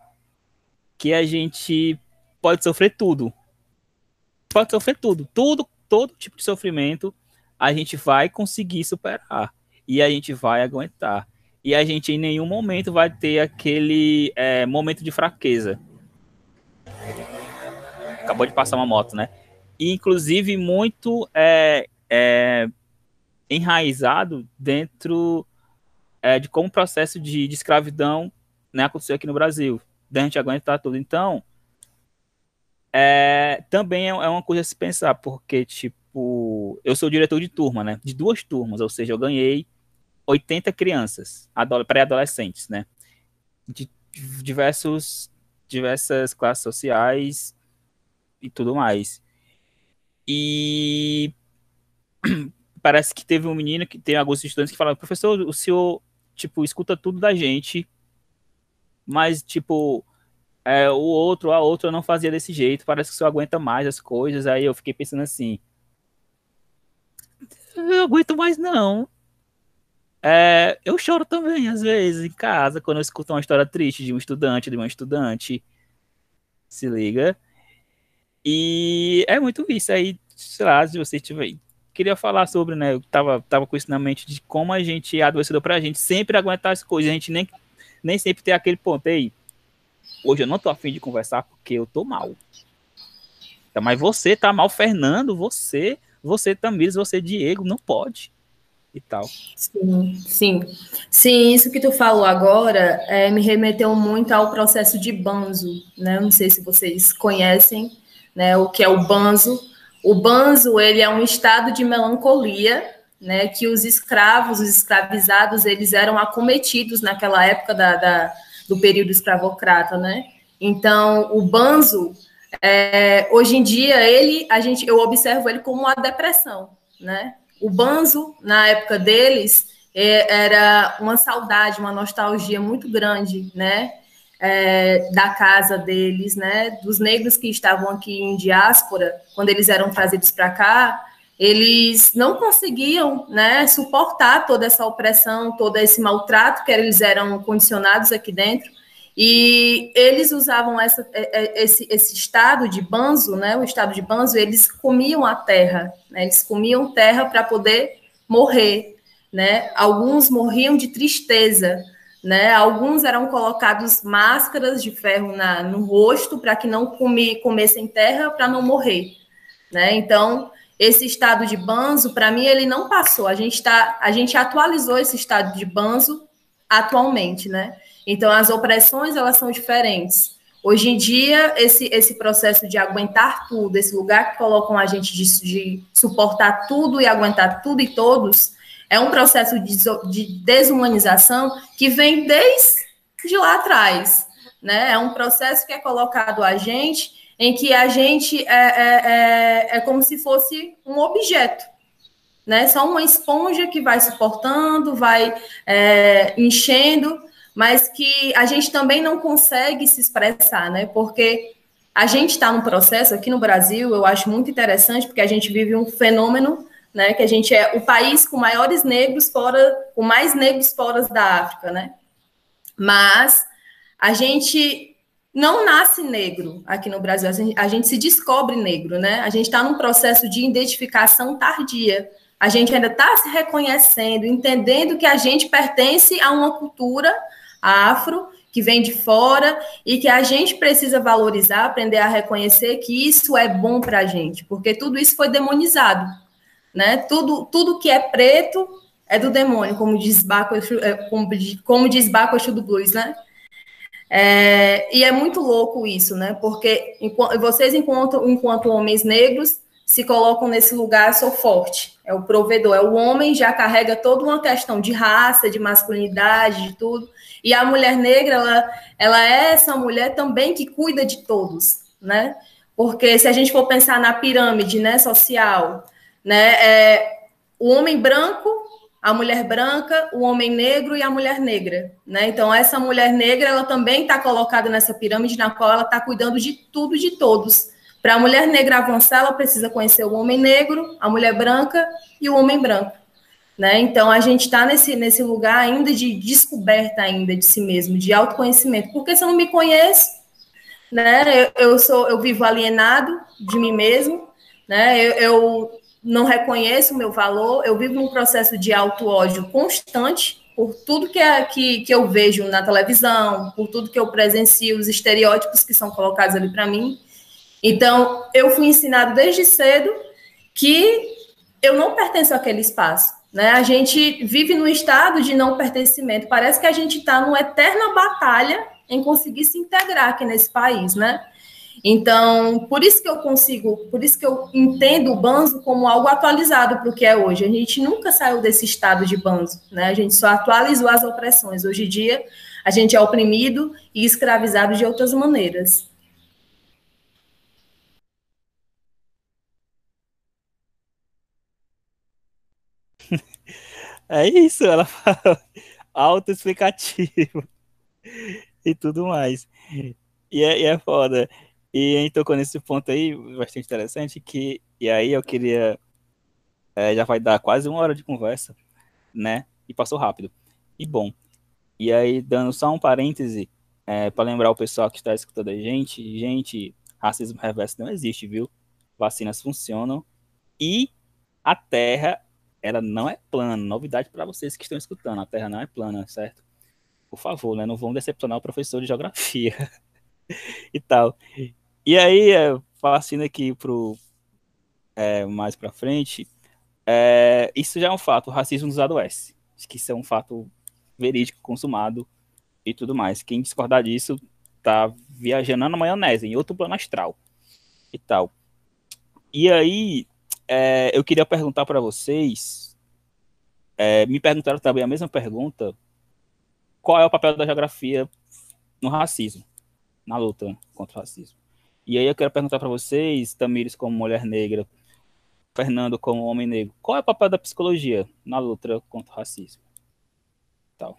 que a gente pode sofrer tudo. Pode sofrer tudo. Tudo, todo tipo de sofrimento a gente vai conseguir superar. E a gente vai aguentar. E a gente em nenhum momento vai ter aquele é, momento de fraqueza. Acabou de passar uma moto, né? E, inclusive, muito é, é, enraizado dentro é, de como o processo de, de escravidão né, aconteceu aqui no Brasil da gente aguentar tudo. Então, é, também é, é uma coisa a se pensar, porque, tipo, eu sou diretor de turma, né? De duas turmas, ou seja, eu ganhei 80 crianças, pré-adolescentes, né? De diversos, diversas classes sociais e tudo mais. E parece que teve um menino que tem alguns estudantes que falaram, professor, o senhor, tipo, escuta tudo da gente, mas, tipo, é, o outro, a outra não fazia desse jeito, parece que você aguenta mais as coisas. Aí eu fiquei pensando assim: eu aguento mais não. É, eu choro também, às vezes, em casa, quando eu escuto uma história triste de um estudante, de uma estudante. Se liga. E é muito isso. Aí, sei lá, se você tiver. Queria falar sobre, né? Eu tava, tava com isso na mente de como a gente é adoecedor pra gente sempre aguentar as coisas. A gente nem nem sempre tem aquele ponto aí. Hoje eu não tô afim de conversar porque eu tô mal. Então, mas você tá mal, Fernando, você, você também, você, Diego, não pode. E tal. Sim, sim. Sim, isso que tu falou agora é, me remeteu muito ao processo de banzo, né? não sei se vocês conhecem né, o que é o banzo. O banzo, ele é um estado de melancolia né, que os escravos, os escravizados, eles eram acometidos naquela época da, da do período escravocrata, né? Então, o banzo, é, hoje em dia, ele, a gente, eu observo ele como uma depressão, né? O banzo, na época deles, é, era uma saudade, uma nostalgia muito grande, né? é, da casa deles, né, dos negros que estavam aqui em diáspora, quando eles eram trazidos para cá, eles não conseguiam né, suportar toda essa opressão, todo esse maltrato que eles eram condicionados aqui dentro. E eles usavam essa, é, é, esse, esse estado de banzo, né, o estado de banzo, eles comiam a terra, né, eles comiam terra para poder morrer. Né? Alguns morriam de tristeza, né? Alguns eram colocados máscaras de ferro na, no rosto para que não comessem terra para não morrer. Né? Então, esse estado de banzo, para mim, ele não passou. A gente, tá, a gente atualizou esse estado de banzo atualmente, né? Então, as opressões, elas são diferentes. Hoje em dia, esse, esse processo de aguentar tudo, esse lugar que colocam a gente de, de suportar tudo e aguentar tudo e todos, é um processo de, de desumanização que vem desde lá atrás. Né? É um processo que é colocado a gente em que a gente é, é, é, é como se fosse um objeto, né? Só uma esponja que vai suportando, vai é, enchendo, mas que a gente também não consegue se expressar, né? Porque a gente está num processo aqui no Brasil, eu acho muito interessante, porque a gente vive um fenômeno, né? Que a gente é o país com maiores negros fora, com mais negros fora da África, né? Mas a gente não nasce negro aqui no Brasil, a gente, a gente se descobre negro, né? A gente está num processo de identificação tardia. A gente ainda está se reconhecendo, entendendo que a gente pertence a uma cultura afro que vem de fora e que a gente precisa valorizar, aprender a reconhecer que isso é bom para a gente, porque tudo isso foi demonizado, né? Tudo, tudo que é preto é do demônio, como diz Baco, é, como, como diz Baco do Blues, né? É, e é muito louco isso, né? Porque enquanto, vocês, enquanto, enquanto homens negros, se colocam nesse lugar, sou forte. É o provedor, é o homem já carrega toda uma questão de raça, de masculinidade, de tudo. E a mulher negra, ela, ela é essa mulher também que cuida de todos, né? Porque se a gente for pensar na pirâmide, né, social, né, é, o homem branco a mulher branca, o homem negro e a mulher negra, né? Então essa mulher negra ela também está colocada nessa pirâmide na qual ela está cuidando de tudo de todos. Para a mulher negra avançar, ela precisa conhecer o homem negro, a mulher branca e o homem branco, né? Então a gente está nesse nesse lugar ainda de descoberta ainda de si mesmo, de autoconhecimento. Porque se eu não me conheço, né? Eu, eu sou eu vivo alienado de mim mesmo, né? eu, eu não reconheço o meu valor, eu vivo num processo de auto-ódio constante por tudo que, é, que, que eu vejo na televisão, por tudo que eu presencio, os estereótipos que são colocados ali para mim. Então, eu fui ensinado desde cedo que eu não pertenço àquele espaço. Né? A gente vive no estado de não pertencimento. Parece que a gente está numa eterna batalha em conseguir se integrar aqui nesse país, né? Então, por isso que eu consigo, por isso que eu entendo o banzo como algo atualizado para o que é hoje. A gente nunca saiu desse estado de banzo, né? A gente só atualizou as opressões. Hoje em dia, a gente é oprimido e escravizado de outras maneiras. É isso, ela fala autoexplicativo e tudo mais. E é, e é foda. E a gente tocou nesse ponto aí, bastante interessante, que, e aí eu queria, é, já vai dar quase uma hora de conversa, né, e passou rápido. E bom, e aí dando só um parêntese, é, para lembrar o pessoal que está escutando a gente, gente, racismo reverso não existe, viu? Vacinas funcionam e a Terra, ela não é plana. Novidade para vocês que estão escutando, a Terra não é plana, certo? Por favor, né, não vão decepcionar o professor de geografia e tal. E aí, é, passando aqui pro é, mais para frente, é, isso já é um fato, o racismo nos adoece. Que isso é um fato verídico, consumado e tudo mais. Quem discordar disso tá viajando na maionese, em outro plano astral e tal. E aí, é, eu queria perguntar para vocês, é, me perguntaram também a mesma pergunta, qual é o papel da geografia no racismo, na luta contra o racismo? E aí eu quero perguntar para vocês, Tamires como mulher negra, Fernando como homem negro, qual é o papel da psicologia na luta contra o racismo? Tal.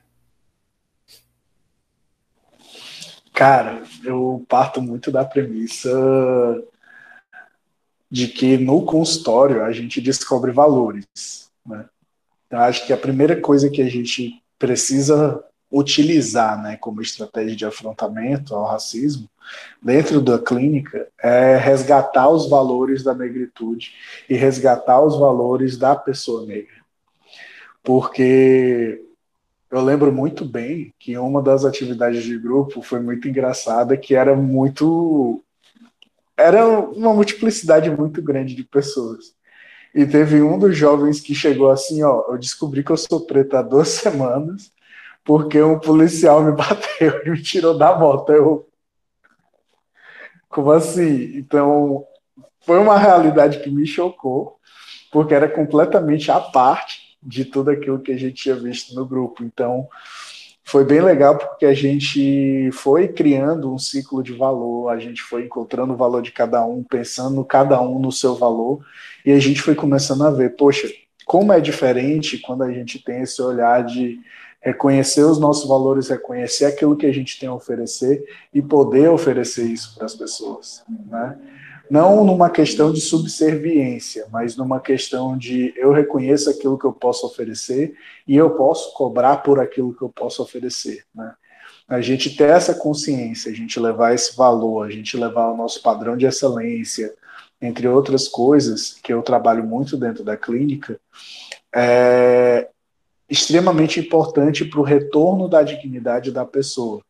Cara, eu parto muito da premissa de que no consultório a gente descobre valores. Né? Então, acho que a primeira coisa que a gente precisa utilizar né, como estratégia de afrontamento ao racismo dentro da clínica é resgatar os valores da negritude e resgatar os valores da pessoa negra. Porque eu lembro muito bem que uma das atividades de grupo foi muito engraçada, que era muito era uma multiplicidade muito grande de pessoas. E teve um dos jovens que chegou assim, ó, eu descobri que eu sou preta há duas semanas, porque um policial me bateu e me tirou da moto. Eu, como assim? Então, foi uma realidade que me chocou, porque era completamente à parte de tudo aquilo que a gente tinha visto no grupo. Então, foi bem legal porque a gente foi criando um ciclo de valor, a gente foi encontrando o valor de cada um, pensando cada um no seu valor, e a gente foi começando a ver, poxa, como é diferente quando a gente tem esse olhar de reconhecer os nossos valores, reconhecer aquilo que a gente tem a oferecer e poder oferecer isso para as pessoas, né? não numa questão de subserviência, mas numa questão de eu reconheço aquilo que eu posso oferecer e eu posso cobrar por aquilo que eu posso oferecer. Né? A gente ter essa consciência, a gente levar esse valor, a gente levar o nosso padrão de excelência, entre outras coisas, que eu trabalho muito dentro da clínica, é extremamente importante para o retorno da dignidade da pessoa.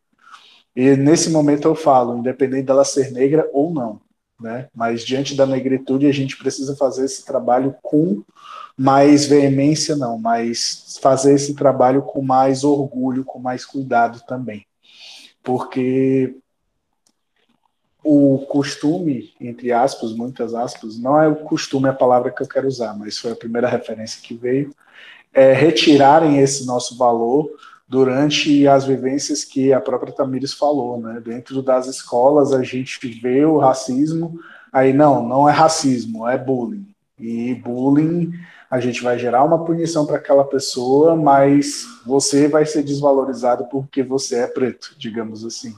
E nesse momento eu falo, independente dela ser negra ou não né? Mas diante da negritude a gente precisa fazer esse trabalho com mais veemência, não, mas fazer esse trabalho com mais orgulho, com mais cuidado também, porque o costume, entre aspas, muitas aspas, não é o costume a palavra que eu quero usar, mas foi a primeira referência que veio, é retirarem esse nosso valor durante as vivências que a própria Tamires falou, né? Dentro das escolas a gente vê o racismo, aí não, não é racismo, é bullying. E bullying a gente vai gerar uma punição para aquela pessoa, mas você vai ser desvalorizado porque você é preto, digamos assim.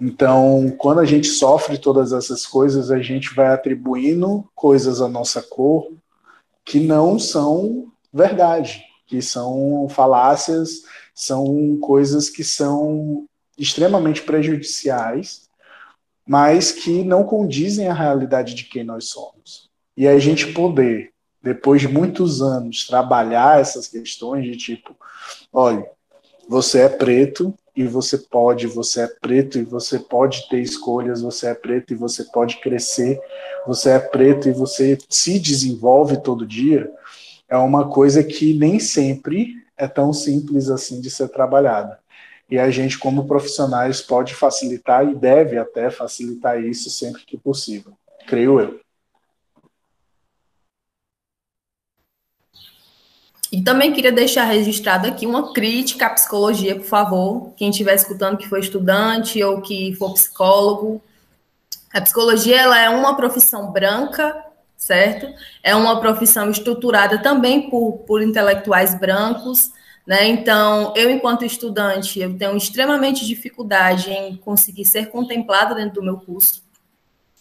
Então, quando a gente sofre todas essas coisas, a gente vai atribuindo coisas à nossa cor que não são verdade, que são falácias são coisas que são extremamente prejudiciais, mas que não condizem à realidade de quem nós somos. E a gente poder, depois de muitos anos, trabalhar essas questões de tipo, olha, você é preto e você pode, você é preto e você pode ter escolhas, você é preto e você pode crescer, você é preto e você se desenvolve todo dia, é uma coisa que nem sempre é tão simples assim de ser trabalhada. E a gente, como profissionais, pode facilitar e deve até facilitar isso sempre que possível, creio eu. E também queria deixar registrado aqui uma crítica à psicologia, por favor. Quem estiver escutando que foi estudante ou que for psicólogo. A psicologia ela é uma profissão branca certo? É uma profissão estruturada também por, por intelectuais brancos, né? Então, eu, enquanto estudante, eu tenho extremamente dificuldade em conseguir ser contemplada dentro do meu curso.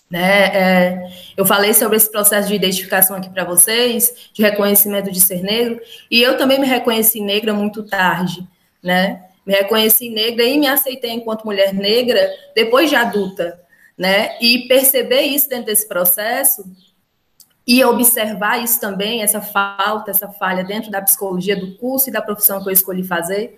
Né? É, eu falei sobre esse processo de identificação aqui para vocês, de reconhecimento de ser negro, e eu também me reconheci negra muito tarde, né? Me reconheci negra e me aceitei enquanto mulher negra depois de adulta, né? E perceber isso dentro desse processo e observar isso também, essa falta, essa falha dentro da psicologia do curso e da profissão que eu escolhi fazer,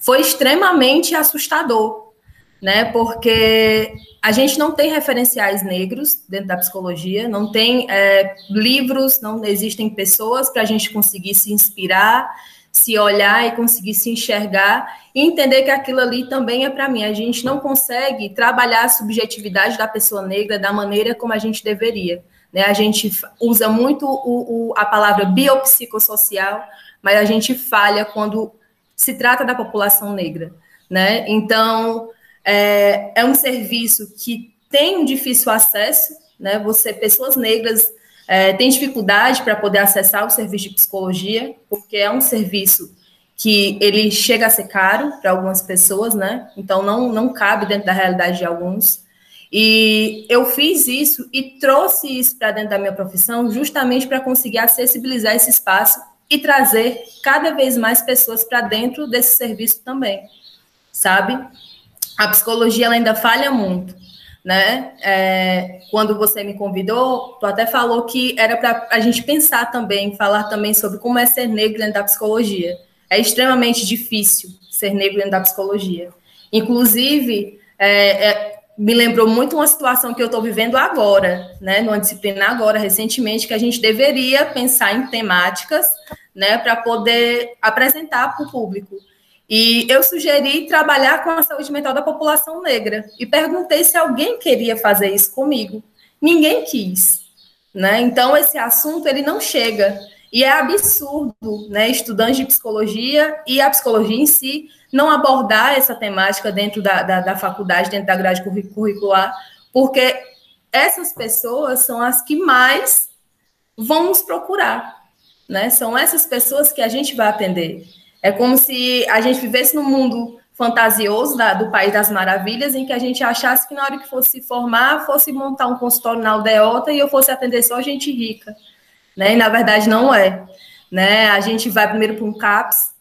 foi extremamente assustador, né? Porque a gente não tem referenciais negros dentro da psicologia, não tem é, livros, não existem pessoas para a gente conseguir se inspirar, se olhar e conseguir se enxergar e entender que aquilo ali também é para mim. A gente não consegue trabalhar a subjetividade da pessoa negra da maneira como a gente deveria. Né? A gente usa muito o, o, a palavra biopsicossocial, mas a gente falha quando se trata da população negra. Né? Então, é, é um serviço que tem um difícil acesso, né? Você, pessoas negras, é, têm dificuldade para poder acessar o serviço de psicologia, porque é um serviço que ele chega a ser caro para algumas pessoas, né? Então não, não cabe dentro da realidade de alguns. E eu fiz isso e trouxe isso para dentro da minha profissão justamente para conseguir acessibilizar esse espaço e trazer cada vez mais pessoas para dentro desse serviço também, sabe? A psicologia ainda falha muito, né? É, quando você me convidou, tu até falou que era para a gente pensar também, falar também sobre como é ser negro dentro da psicologia. É extremamente difícil ser negro dentro da psicologia. Inclusive, é, é, me lembrou muito uma situação que eu estou vivendo agora, né, numa disciplina agora, recentemente, que a gente deveria pensar em temáticas, né, para poder apresentar para o público. E eu sugeri trabalhar com a saúde mental da população negra e perguntei se alguém queria fazer isso comigo. Ninguém quis, né? Então esse assunto ele não chega. E é absurdo, né, estudantes de psicologia e a psicologia em si não abordar essa temática dentro da, da, da faculdade, dentro da grade curricular, porque essas pessoas são as que mais vão nos procurar, né? São essas pessoas que a gente vai atender. É como se a gente vivesse num mundo fantasioso da, do País das Maravilhas, em que a gente achasse que na hora que fosse se formar, fosse montar um consultório na aldeota e eu fosse atender só gente rica né? E na verdade não é, né? A gente vai primeiro para um CAPS,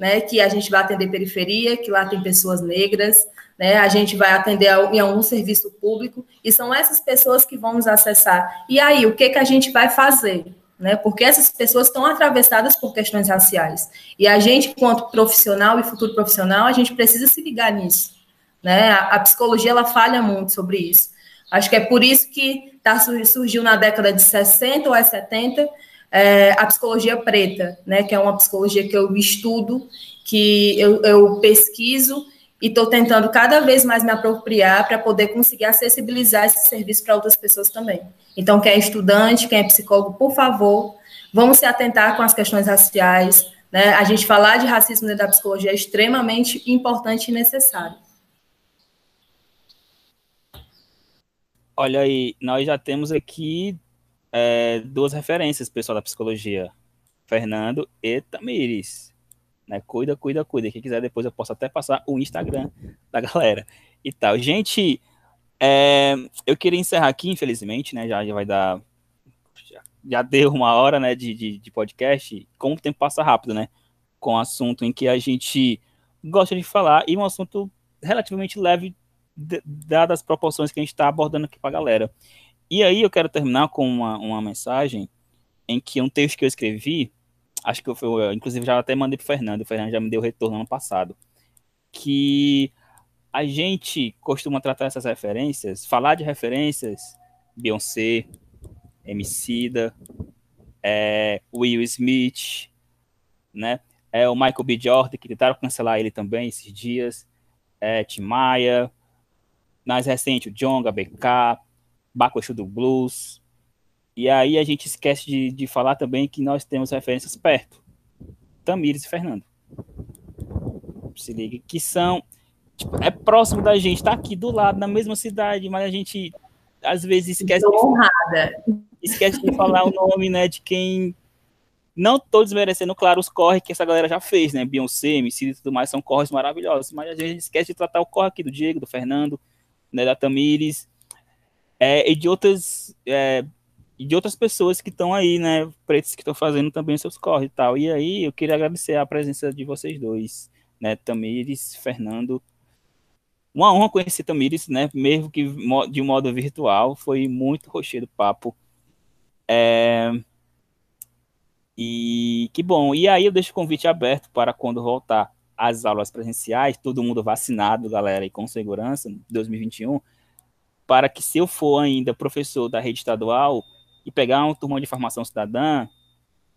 né? Que a gente vai atender periferia, que lá tem pessoas negras, né? A gente vai atender em algum serviço público e são essas pessoas que vão nos acessar. E aí, o que que a gente vai fazer? Né, porque essas pessoas estão atravessadas por questões raciais. E a gente, quanto profissional e futuro profissional, a gente precisa se ligar nisso. Né? A, a psicologia ela falha muito sobre isso. Acho que é por isso que tá, surgiu na década de 60 ou 70 é, a psicologia preta, né, que é uma psicologia que eu estudo, que eu, eu pesquiso e estou tentando cada vez mais me apropriar para poder conseguir acessibilizar esse serviço para outras pessoas também. Então, quem é estudante, quem é psicólogo, por favor, vamos se atentar com as questões raciais. Né? A gente falar de racismo dentro da psicologia é extremamente importante e necessário. Olha aí, nós já temos aqui é, duas referências, pessoal da psicologia. Fernando e Tamires. Né? Cuida, cuida, cuida. Quem quiser depois eu posso até passar o Instagram da galera e tal. Gente, é, eu queria encerrar aqui, infelizmente, né? Já, já vai dar. Já, já deu uma hora né, de, de, de, podcast. Como o tempo passa rápido, né? Com um assunto em que a gente gosta de falar e um assunto relativamente leve dadas as proporções que a gente está abordando aqui para a galera. E aí eu quero terminar com uma, uma mensagem em que um texto que eu escrevi, acho que eu, eu inclusive já até mandei para o Fernando, o Fernando já me deu retorno ano passado, que a gente costuma tratar essas referências, falar de referências, Beyoncé, Emicida, é, Will Smith, né? É o Michael B. Jordan, que tentaram cancelar ele também esses dias, é, Tim Maia, mais recente, o Jonga, BK, Bakushu do Blues. E aí a gente esquece de, de falar também que nós temos referências perto. Tamires e Fernando. Se liga, que são. Tipo, é próximo da gente, tá aqui do lado, na mesma cidade, mas a gente às vezes esquece de, esquece de falar o nome, né, de quem não tô desmerecendo, claro, os corre que essa galera já fez, né? Beyoncé, MC e tudo mais, são corres maravilhosos, mas a gente esquece de tratar o corre aqui do Diego, do Fernando, né, da Tamires, é, e de outras é, de outras pessoas que estão aí, né, pretos que estão fazendo também seus corres e tal. E aí eu queria agradecer a presença de vocês dois, né, Tamires, Fernando. Uma honra conhecer Tamires, né, mesmo que de modo virtual, foi muito rochedo papo. É... E que bom. E aí eu deixo o convite aberto para quando voltar as aulas presenciais, todo mundo vacinado, galera, e com segurança, 2021, para que se eu for ainda professor da rede estadual e pegar uma turma de formação cidadã,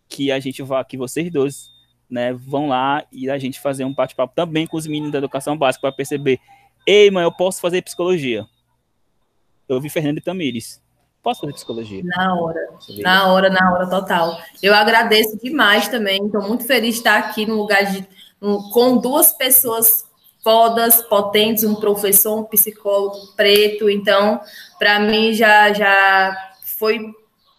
que a gente vá, que vocês dois, né, vão lá e a gente fazer um bate-papo também com os meninos da educação básica para perceber, ei, mãe, eu posso fazer psicologia. Eu vi Fernando Tamires. Posso fazer psicologia? Na hora, na hora, na hora total. Eu agradeço demais também. Estou muito feliz de estar aqui no lugar de um, com duas pessoas fodas, potentes, um professor, um psicólogo preto. Então, para mim já já foi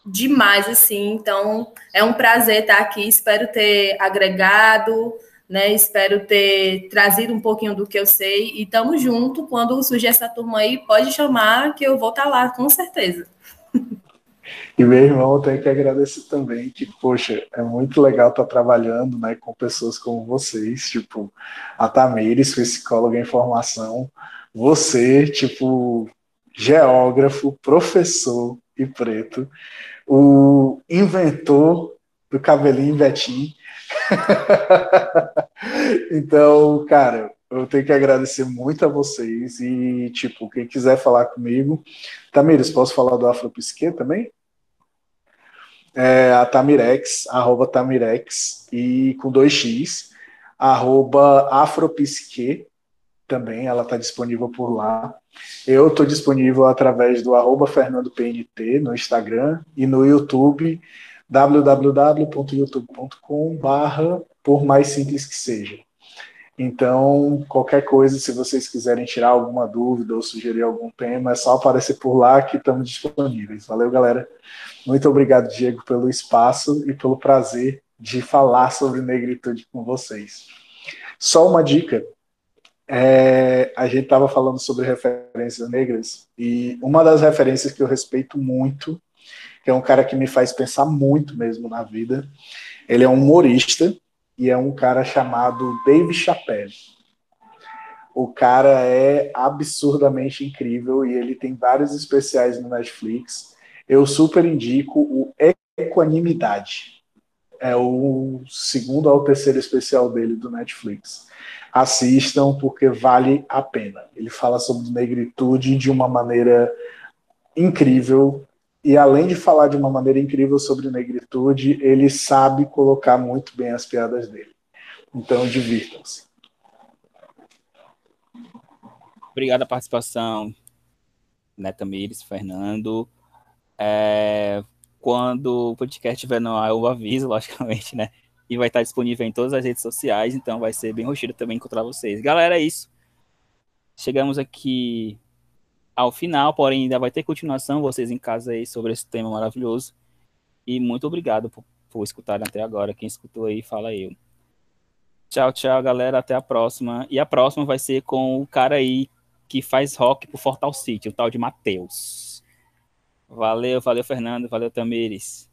demais assim. Então, é um prazer estar aqui. Espero ter agregado, né? Espero ter trazido um pouquinho do que eu sei e tamo junto. Quando surgir essa turma aí, pode chamar que eu vou estar lá, com certeza. E meu irmão tem que agradecer também, que, poxa, é muito legal estar tá trabalhando né, com pessoas como vocês, tipo, a Tamires, psicóloga em formação, você, tipo, geógrafo, professor e preto, o inventor do cabelinho Betim. então, cara, eu tenho que agradecer muito a vocês e, tipo, quem quiser falar comigo, Tamires, posso falar do Afropsique também? É a Tamirex, arroba Tamirex, e com dois X, arroba Afropsique, também, ela está disponível por lá. Eu estou disponível através do arroba FernandoPNT no Instagram e no YouTube, www.youtube.com barra por mais simples que seja. Então, qualquer coisa, se vocês quiserem tirar alguma dúvida ou sugerir algum tema, é só aparecer por lá que estamos disponíveis. Valeu, galera. Muito obrigado, Diego, pelo espaço e pelo prazer de falar sobre negritude com vocês. Só uma dica: é, a gente estava falando sobre referências negras e uma das referências que eu respeito muito, que é um cara que me faz pensar muito mesmo na vida, ele é um humorista e é um cara chamado Dave Chappelle. O cara é absurdamente incrível e ele tem vários especiais no Netflix. Eu super indico o Equanimidade. É o segundo ou terceiro especial dele do Netflix. Assistam porque vale a pena. Ele fala sobre negritude de uma maneira incrível e além de falar de uma maneira incrível sobre negritude, ele sabe colocar muito bem as piadas dele. Então, divirtam-se. Obrigado a participação, Neta Mires, Fernando. É, quando o podcast estiver no ar, eu aviso, logicamente, né? E vai estar disponível em todas as redes sociais, então vai ser bem roxido também encontrar vocês. Galera, é isso. Chegamos aqui ao final, porém ainda vai ter continuação, vocês em casa aí, sobre esse tema maravilhoso. E muito obrigado por, por escutarem até agora. Quem escutou aí, fala eu. Tchau, tchau, galera. Até a próxima. E a próxima vai ser com o cara aí que faz rock pro Fortal City, o tal de Matheus. Valeu, valeu, Fernando. Valeu, Tamires.